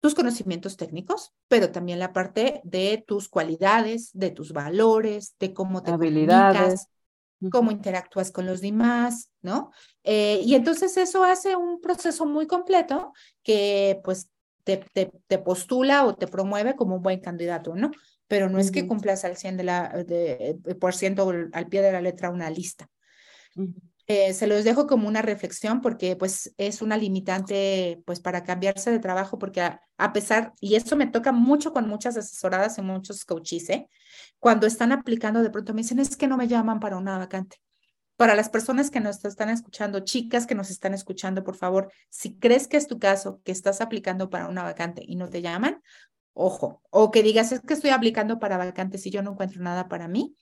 tus conocimientos técnicos, pero también la parte de tus cualidades, de tus valores, de cómo te habilidades, cómo interactúas con los demás, ¿no? Eh, y entonces eso hace un proceso muy completo que pues te, te, postula o te promueve como un buen candidato, ¿no? Pero no es que cumplas al 100 de la, de, eh, por ciento al pie de la letra una lista. Eh, se los dejo como una reflexión porque pues es una limitante pues para cambiarse de trabajo porque a, pesar, y esto me toca mucho con muchas asesoradas y muchos coaches, ¿eh? cuando están aplicando de pronto me dicen es que no me llaman para una vacante. Para las personas que nos están escuchando, chicas que nos están escuchando, por favor, si crees que es tu caso, que estás aplicando para una vacante y no te llaman, ojo, o que digas es que estoy aplicando para vacantes y yo no encuentro nada para mí,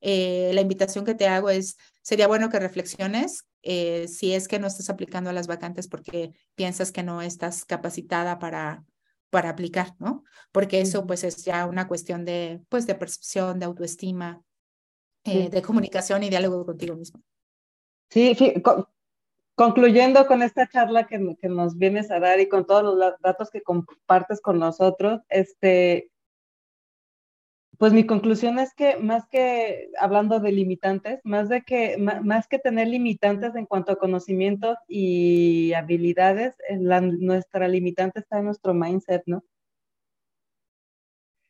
eh, la invitación que te hago es, sería bueno que reflexiones eh, si es que no estás aplicando a las vacantes porque piensas que no estás capacitada para, para aplicar, ¿no? Porque eso pues es ya una cuestión de, pues, de percepción, de autoestima, eh, de comunicación y diálogo contigo mismo. Sí, concluyendo con esta charla que, que, nos vienes a dar y con todos los datos que compartes con nosotros, este, pues mi conclusión es que más que hablando de limitantes, más de que más que tener limitantes en cuanto a conocimientos y habilidades, eh, nuestra limitante está en nuestro mindset, ¿no?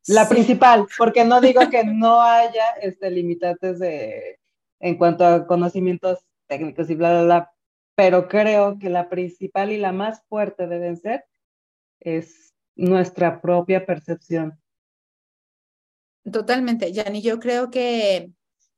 La principal, porque no digo que no haya este, limitantes de, en cuanto a conocimientos técnicos y bla, bla, bla, pero creo que la principal y la más fuerte deben ser es nuestra propia percepción Totalmente, Yanni. Yo creo que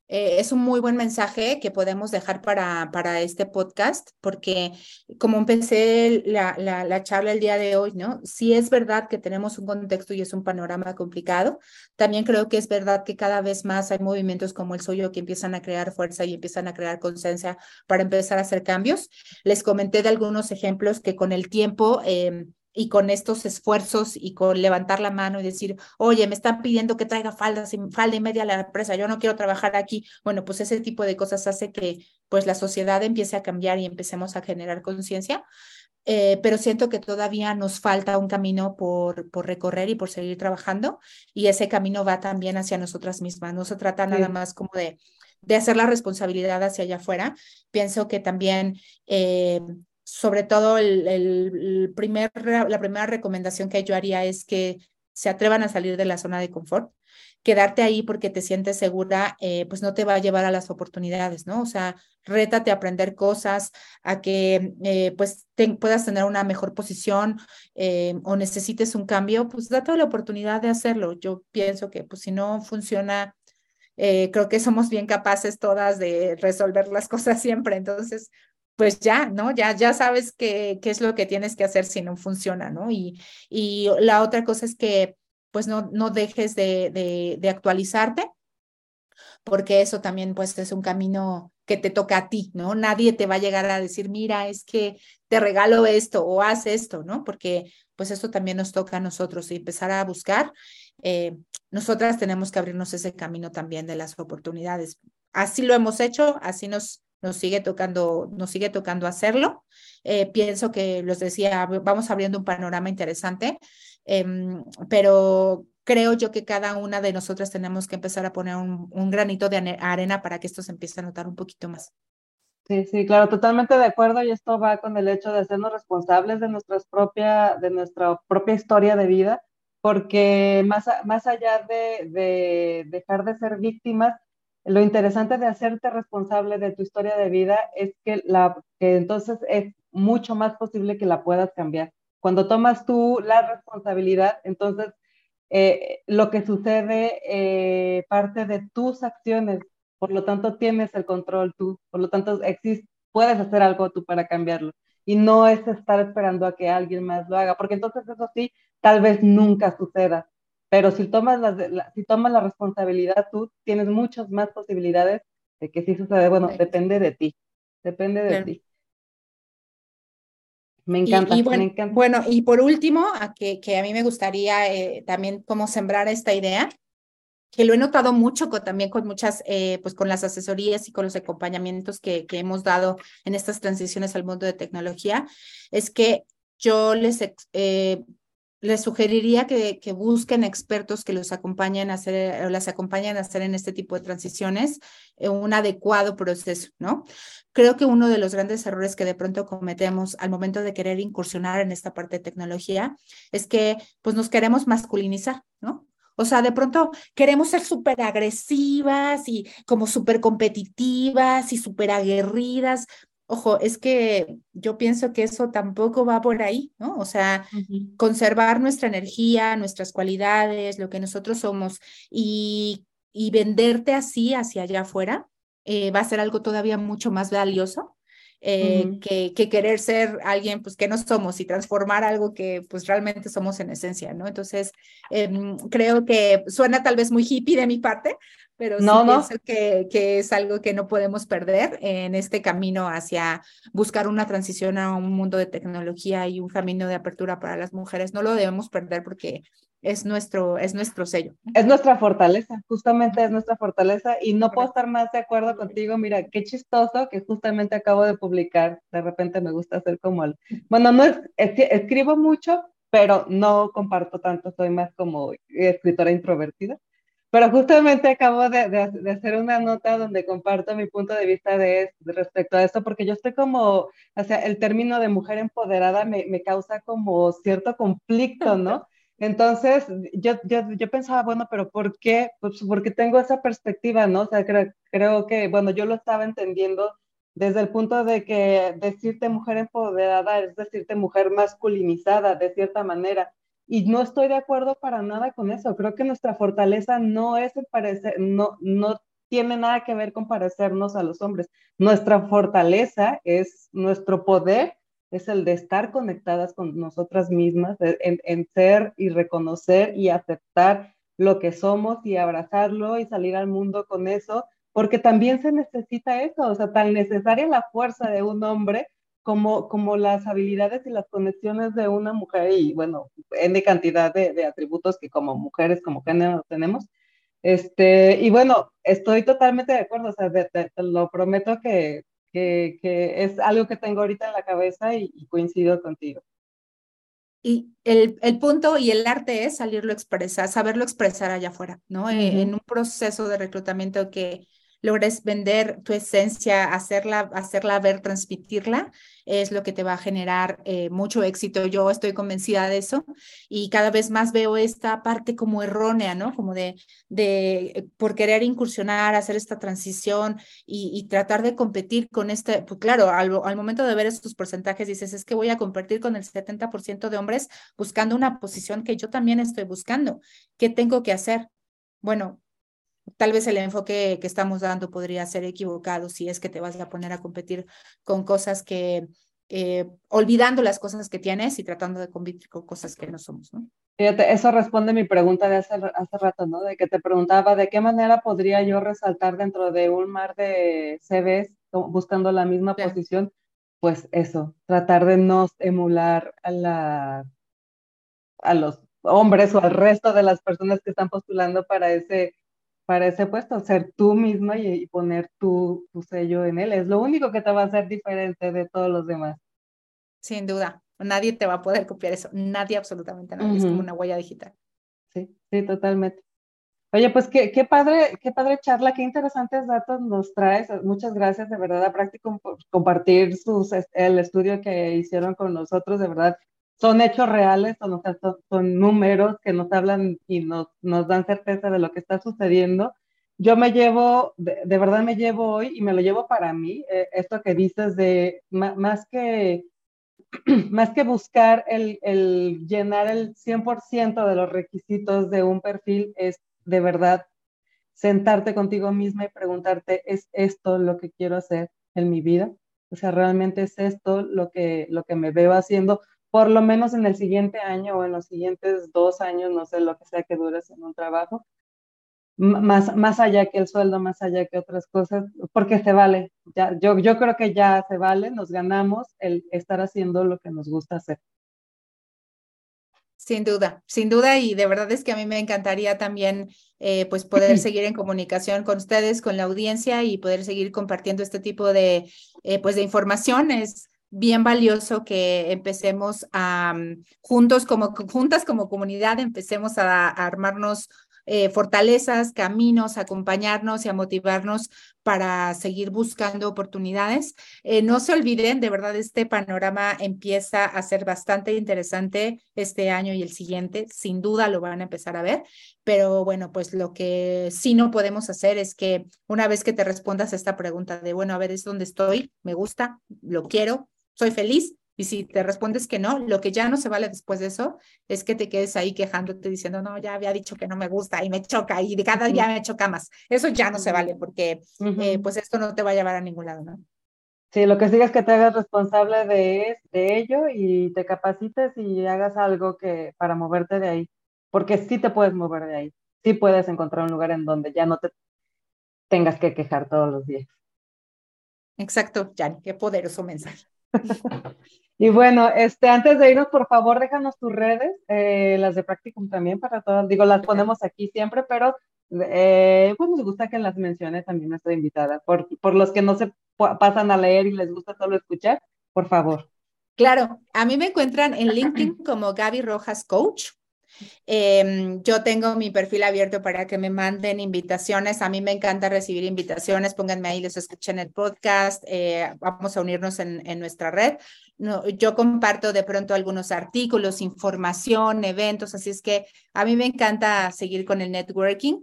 eh, es un muy buen mensaje que podemos dejar para, para este podcast, porque como empecé la, la, la, charla el día de hoy, ¿no? Sí es verdad que tenemos un contexto y es un panorama complicado. También creo que es verdad que cada vez más hay movimientos como el suyo que empiezan a crear fuerza y empiezan a crear conciencia para empezar a hacer cambios. Les comenté de algunos ejemplos que con el tiempo... Eh, y con estos esfuerzos y con levantar la mano y decir, oye, me están pidiendo que traiga faldas y falda y media a la empresa, yo no quiero trabajar aquí. Bueno, pues ese tipo de cosas hace que pues la sociedad empiece a cambiar y empecemos a generar conciencia. Eh, pero siento que todavía nos falta un camino por, por recorrer y por seguir trabajando y ese camino va también hacia nosotras mismas. No se trata nada más como de, de hacer la responsabilidad hacia allá afuera. Pienso que también eh, sobre todo el, primer, la primera recomendación que yo haría es que se atrevan a salir de la zona de confort. Quedarte ahí porque te sientes segura, eh, pues no te va a llevar a las oportunidades, ¿no? O sea, rétate a aprender cosas, a que eh, pues puedas tener una mejor posición eh, o necesites un cambio, pues date la oportunidad de hacerlo. Yo pienso que pues si no funciona, creo que somos bien capaces todas de resolver las cosas siempre. Entonces, pues ya, ¿no? Ya, ya sabes qué, qué es lo que tienes que hacer si no funciona, ¿no? Y, y la otra cosa es que pues no, no dejes de, de, de actualizarte, porque eso también pues es un camino que te toca a ti, ¿no? Nadie te va a llegar a decir, mira, es que te regalo esto o haz esto, ¿no? Porque pues eso también nos toca a nosotros y empezar a buscar. Eh, nosotras tenemos que abrirnos ese camino también de las oportunidades. Así lo hemos hecho, así nos, nos sigue tocando, nos sigue tocando hacerlo. Eh, pienso que, los decía, vamos abriendo un panorama interesante, em, pero creo yo que cada una de nosotras tenemos que empezar a poner un, un, granito de arena para que esto se empiece a notar un poquito más. Sí, sí, claro, totalmente de acuerdo y esto va con el hecho de hacernos responsables de, nuestras propia, de nuestra propia historia de vida, porque más, más allá de, de dejar de ser víctimas, lo interesante de hacerte responsable de tu historia de vida es que, entonces es mucho más posible que la puedas cambiar. Cuando tomas tú la responsabilidad, entonces eh, lo que sucede eh, parte de tus acciones, por lo tanto tienes el control tú, por lo tanto puedes hacer algo tú para cambiarlo. Y no es estar esperando a que alguien más lo haga, porque entonces eso sí, tal vez nunca suceda pero si tomas la, si tomas la responsabilidad tú, tienes muchas más posibilidades de que sí suceda. Bueno, depende de ti, depende de ti. Me encanta, y, bueno, me encanta. Bueno, y por último, a que, que a mí me gustaría eh, también como sembrar esta idea, que lo he notado mucho con, también con muchas, eh, pues con las asesorías y con los acompañamientos que, que hemos dado en estas transiciones al mundo de tecnología, es que yo les eh, les sugeriría que, que, busquen expertos que los acompañen a hacer, o las acompañen a hacer en este tipo de transiciones eh, un adecuado proceso, ¿no? Creo que uno de los grandes errores que de pronto cometemos al momento de querer incursionar en esta parte de tecnología es que pues nos queremos masculinizar, ¿no? O sea, de pronto queremos ser súper agresivas y como súper competitivas y súper aguerridas, Ojo, es que yo pienso que eso tampoco va por ahí, ¿no? O sea, conservar nuestra energía, nuestras cualidades, lo que nosotros somos y, y venderte así hacia allá afuera eh, va a ser algo todavía mucho más valioso eh, que, que, querer ser alguien pues que no somos y transformar algo que pues realmente somos en esencia, ¿no? Entonces, em, creo que suena tal vez muy hippie de mi parte, pero sí pienso que, que, es algo que no podemos perder en este camino hacia buscar una transición a un mundo de tecnología y un camino de apertura para las mujeres. No lo debemos perder porque es nuestro, es nuestro sello. Es nuestra fortaleza, justamente es nuestra fortaleza y no puedo estar más de acuerdo contigo. Mira, qué chistoso que justamente acabo de publicar, de repente me gusta hacer como el, bueno, no es, escribo mucho, pero no comparto tanto, soy más como escritora introvertida. Pero justamente acabo de, de, hacer una nota donde comparto mi punto de vista de, respecto a esto, porque yo estoy como, o sea, el término de mujer empoderada me, me causa como cierto conflicto, ¿no? Entonces, yo, yo, yo, pensaba, bueno, pero ¿por qué? Pues porque tengo esa perspectiva, ¿no? O sea, creo, creo que, bueno, yo lo estaba entendiendo desde el punto de que decirte mujer empoderada es decirte mujer masculinizada, de cierta manera. Y no estoy de acuerdo para nada con eso. Creo que nuestra fortaleza no es el parecer, no, no tiene nada que ver con parecernos a los hombres. Nuestra fortaleza es nuestro poder, es el de estar conectadas con nosotras mismas, en, en ser y reconocer y aceptar lo que somos y abrazarlo y salir al mundo con eso, porque también se necesita eso, o sea, tan necesaria la fuerza de un hombre como, como las habilidades y las conexiones de una mujer y bueno, N cantidad de, atributos que como mujeres, como género tenemos. Este, y bueno, estoy totalmente de acuerdo, o sea, te, lo prometo que, que, que, es algo que tengo ahorita en la cabeza y, coincido contigo. Y el, el, punto y el arte es salirlo a expresar, saberlo expresar allá afuera, ¿no? en un proceso de reclutamiento que logres vender tu esencia, hacerla, hacerla ver, transmitirla, es lo que te va a generar eh, mucho éxito. Yo estoy convencida de eso y cada vez más veo esta parte como errónea, ¿no? Como de, de por querer incursionar, hacer esta transición y, tratar de competir con este, pues claro, al, al momento de ver estos porcentajes dices, es que voy a competir con el 70% de hombres buscando una posición que yo también estoy buscando. ¿Qué tengo que hacer? Bueno, tal vez el enfoque que estamos dando podría ser equivocado si es que te vas a poner a competir con cosas que, eh, olvidando las cosas que tienes y tratando de competir con cosas que no somos, ¿no? Fíjate, eso responde mi pregunta de hace, hace rato, ¿no? De que te preguntaba de qué manera podría yo resaltar dentro de un mar de CVs buscando la misma posición. Pues eso, tratar de no emular a, la, a los hombres o al resto de las personas que están postulando para ese para ese puesto, ser tú misma y, poner tu, tu, sello en él. Es lo único que te va a hacer diferente de todos los demás. Sin duda, nadie te va a poder copiar eso, nadie, absolutamente nadie, es como una huella digital. Sí, sí, totalmente. Oye, pues qué, qué padre, qué padre charla, qué interesantes datos nos traes. Muchas gracias de verdad a Práctico por compartir sus, el estudio que hicieron con nosotros, de verdad son hechos reales, son, son, números que nos hablan y nos, nos dan certeza de lo que está sucediendo. Yo me llevo, de, verdad me llevo hoy y me lo llevo para mí, eh, esto que dices de más que, más que buscar el, el llenar el 100% de los requisitos de un perfil, es de verdad sentarte contigo misma y preguntarte, ¿es esto lo que quiero hacer en mi vida? O sea, realmente es esto lo que, lo que me veo haciendo por lo menos en el siguiente año o en los siguientes dos años, no sé lo que sea que dures en un trabajo, más, más allá que el sueldo, más allá que otras cosas, porque se vale. Ya, yo, yo creo que ya se vale, nos ganamos el estar haciendo lo que nos gusta hacer. Sin duda, sin duda, y de verdad es que a mí me encantaría también eh, pues poder seguir en comunicación con ustedes, con la audiencia y poder seguir compartiendo este tipo de eh, pues de informaciones bien valioso que empecemos a, mm, juntos como, juntas como comunidad, empecemos a, armarnos eh, fortalezas, caminos, acompañarnos y a motivarnos para seguir buscando oportunidades. Eh, no se olviden, de verdad, este panorama empieza a ser bastante interesante este año y el siguiente. Sin duda lo van a empezar a ver, pero bueno, pues lo que sí no podemos hacer es que una vez que te respondas a esta pregunta de, bueno, a ver, es donde estoy, me gusta, lo quiero, soy feliz. Y si te respondes que no, lo que ya no se vale después de eso es que te quedes ahí quejándote diciendo, no, ya había dicho que no me gusta y me choca y de cada día me choca más. Eso ya no se vale porque eh, pues esto no te va a llevar a ningún lado, ¿no? Sí, lo que sigue es que te hagas responsable de, de ello y te capacites y hagas algo que para moverte de ahí, porque sí te puedes mover de ahí, sí puedes encontrar un lugar en donde ya no te tengas que quejar todos los días. Exacto, Jan, qué poderoso mensaje. Y bueno, este, antes de irnos, por favor, déjanos tus redes, eh, las de Practicum también para todas, digo, las ponemos aquí siempre, pero eh, pues nos gusta que las mencione también nuestra invitada, por, por los que no se pasan a leer y les gusta solo escuchar, por favor. Claro, a mí me encuentran en LinkedIn como Gaby Rojas Coach. Em, yo tengo mi perfil abierto para que me manden invitaciones. A mí me encanta recibir invitaciones. Pónganme ahí, les escuchen el podcast. Eh, vamos a unirnos en, nuestra red. Yo comparto de pronto algunos artículos, información, eventos, así es que a mí me encanta seguir con el networking.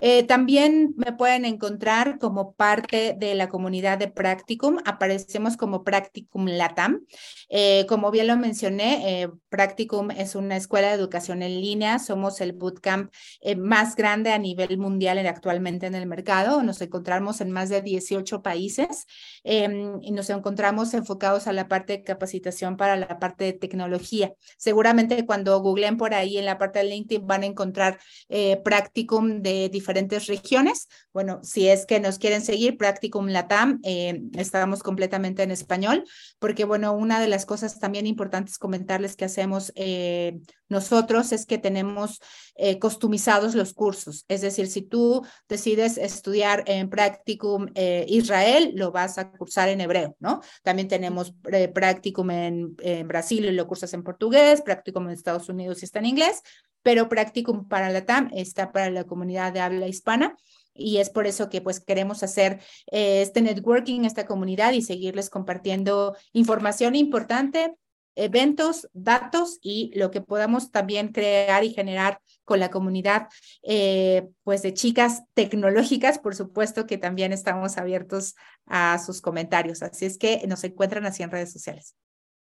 Eh, también me pueden encontrar como parte de la comunidad de Practicum. Aparecemos como Practicum Latam. Eh, como bien lo mencioné, eh, Practicum es una escuela de educación en línea. Somos el bootcamp más grande a nivel mundial actualmente en el mercado. Nos encontramos en más de 18 países em, y nos encontramos enfocados a la parte de capacitación para la parte de tecnología. Seguramente cuando googleen por ahí en la parte de LinkedIn van a encontrar Practicum de diferentes diferentes regiones. Bueno, si es que nos quieren seguir, Practicum Latam, eh, estamos completamente en español, porque bueno, una de las cosas también importantes comentarles que hacemos eh, nosotros es que tenemos eh, customizados los cursos. Es decir, si tú decides estudiar en Practicum Israel, lo vas a cursar en hebreo, ¿no? También tenemos Practicum en, en Brasil y lo cursas en portugués, Practicum en Estados Unidos y está en inglés pero Practicum para la TAM está para la comunidad de habla hispana. y es por eso que pues queremos hacer eh, este networking, esta comunidad y seguirles compartiendo información importante, eventos, datos y lo que podamos también crear y generar con la comunidad eh, pues de chicas tecnológicas, por supuesto que también estamos abiertos a sus comentarios. Así es que nos encuentran así en redes sociales.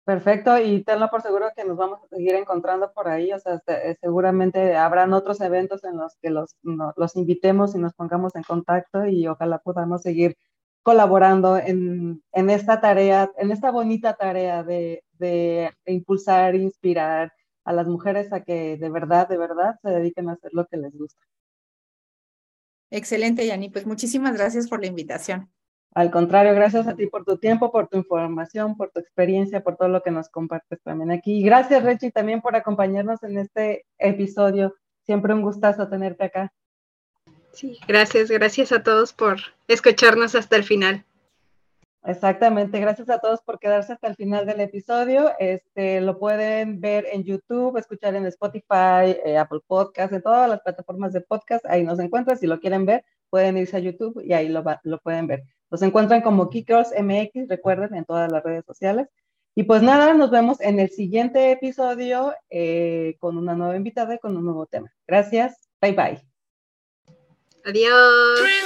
Perfecto, y tenlo por seguro que nos vamos a seguir encontrando por ahí, o sea, seguramente habrán otros eventos en los que los, los invitemos y nos pongamos en contacto y ojalá podamos seguir colaborando en, en esta tarea, en esta bonita tarea de, de impulsar, inspirar a las mujeres a que de verdad, de verdad se dediquen a hacer lo que les gusta. Excelente, Yani, pues muchísimas gracias por la invitación. Al contrario, gracias a ti por tu tiempo, por tu información, por tu experiencia, por todo lo que nos compartes también aquí. Gracias, Rechi, también por acompañarnos en este episodio. Siempre un gustazo tenerte acá. Sí, gracias, gracias a todos por escucharnos hasta el final. Exactamente, gracias a todos por quedarse hasta el final del episodio. Este, lo pueden ver en YouTube, escuchar en Spotify, eh, Apple Podcast, en todas las plataformas de podcast. Ahí nos encuentran. Si lo quieren ver, pueden irse a YouTube y ahí lo, lo pueden ver. Los encuentran como Kickers MX, recuerden, en todas las redes sociales. Y pues nada, nos vemos en el siguiente episodio eh, con una nueva invitada y con un nuevo tema. Gracias. Bye bye. Adiós.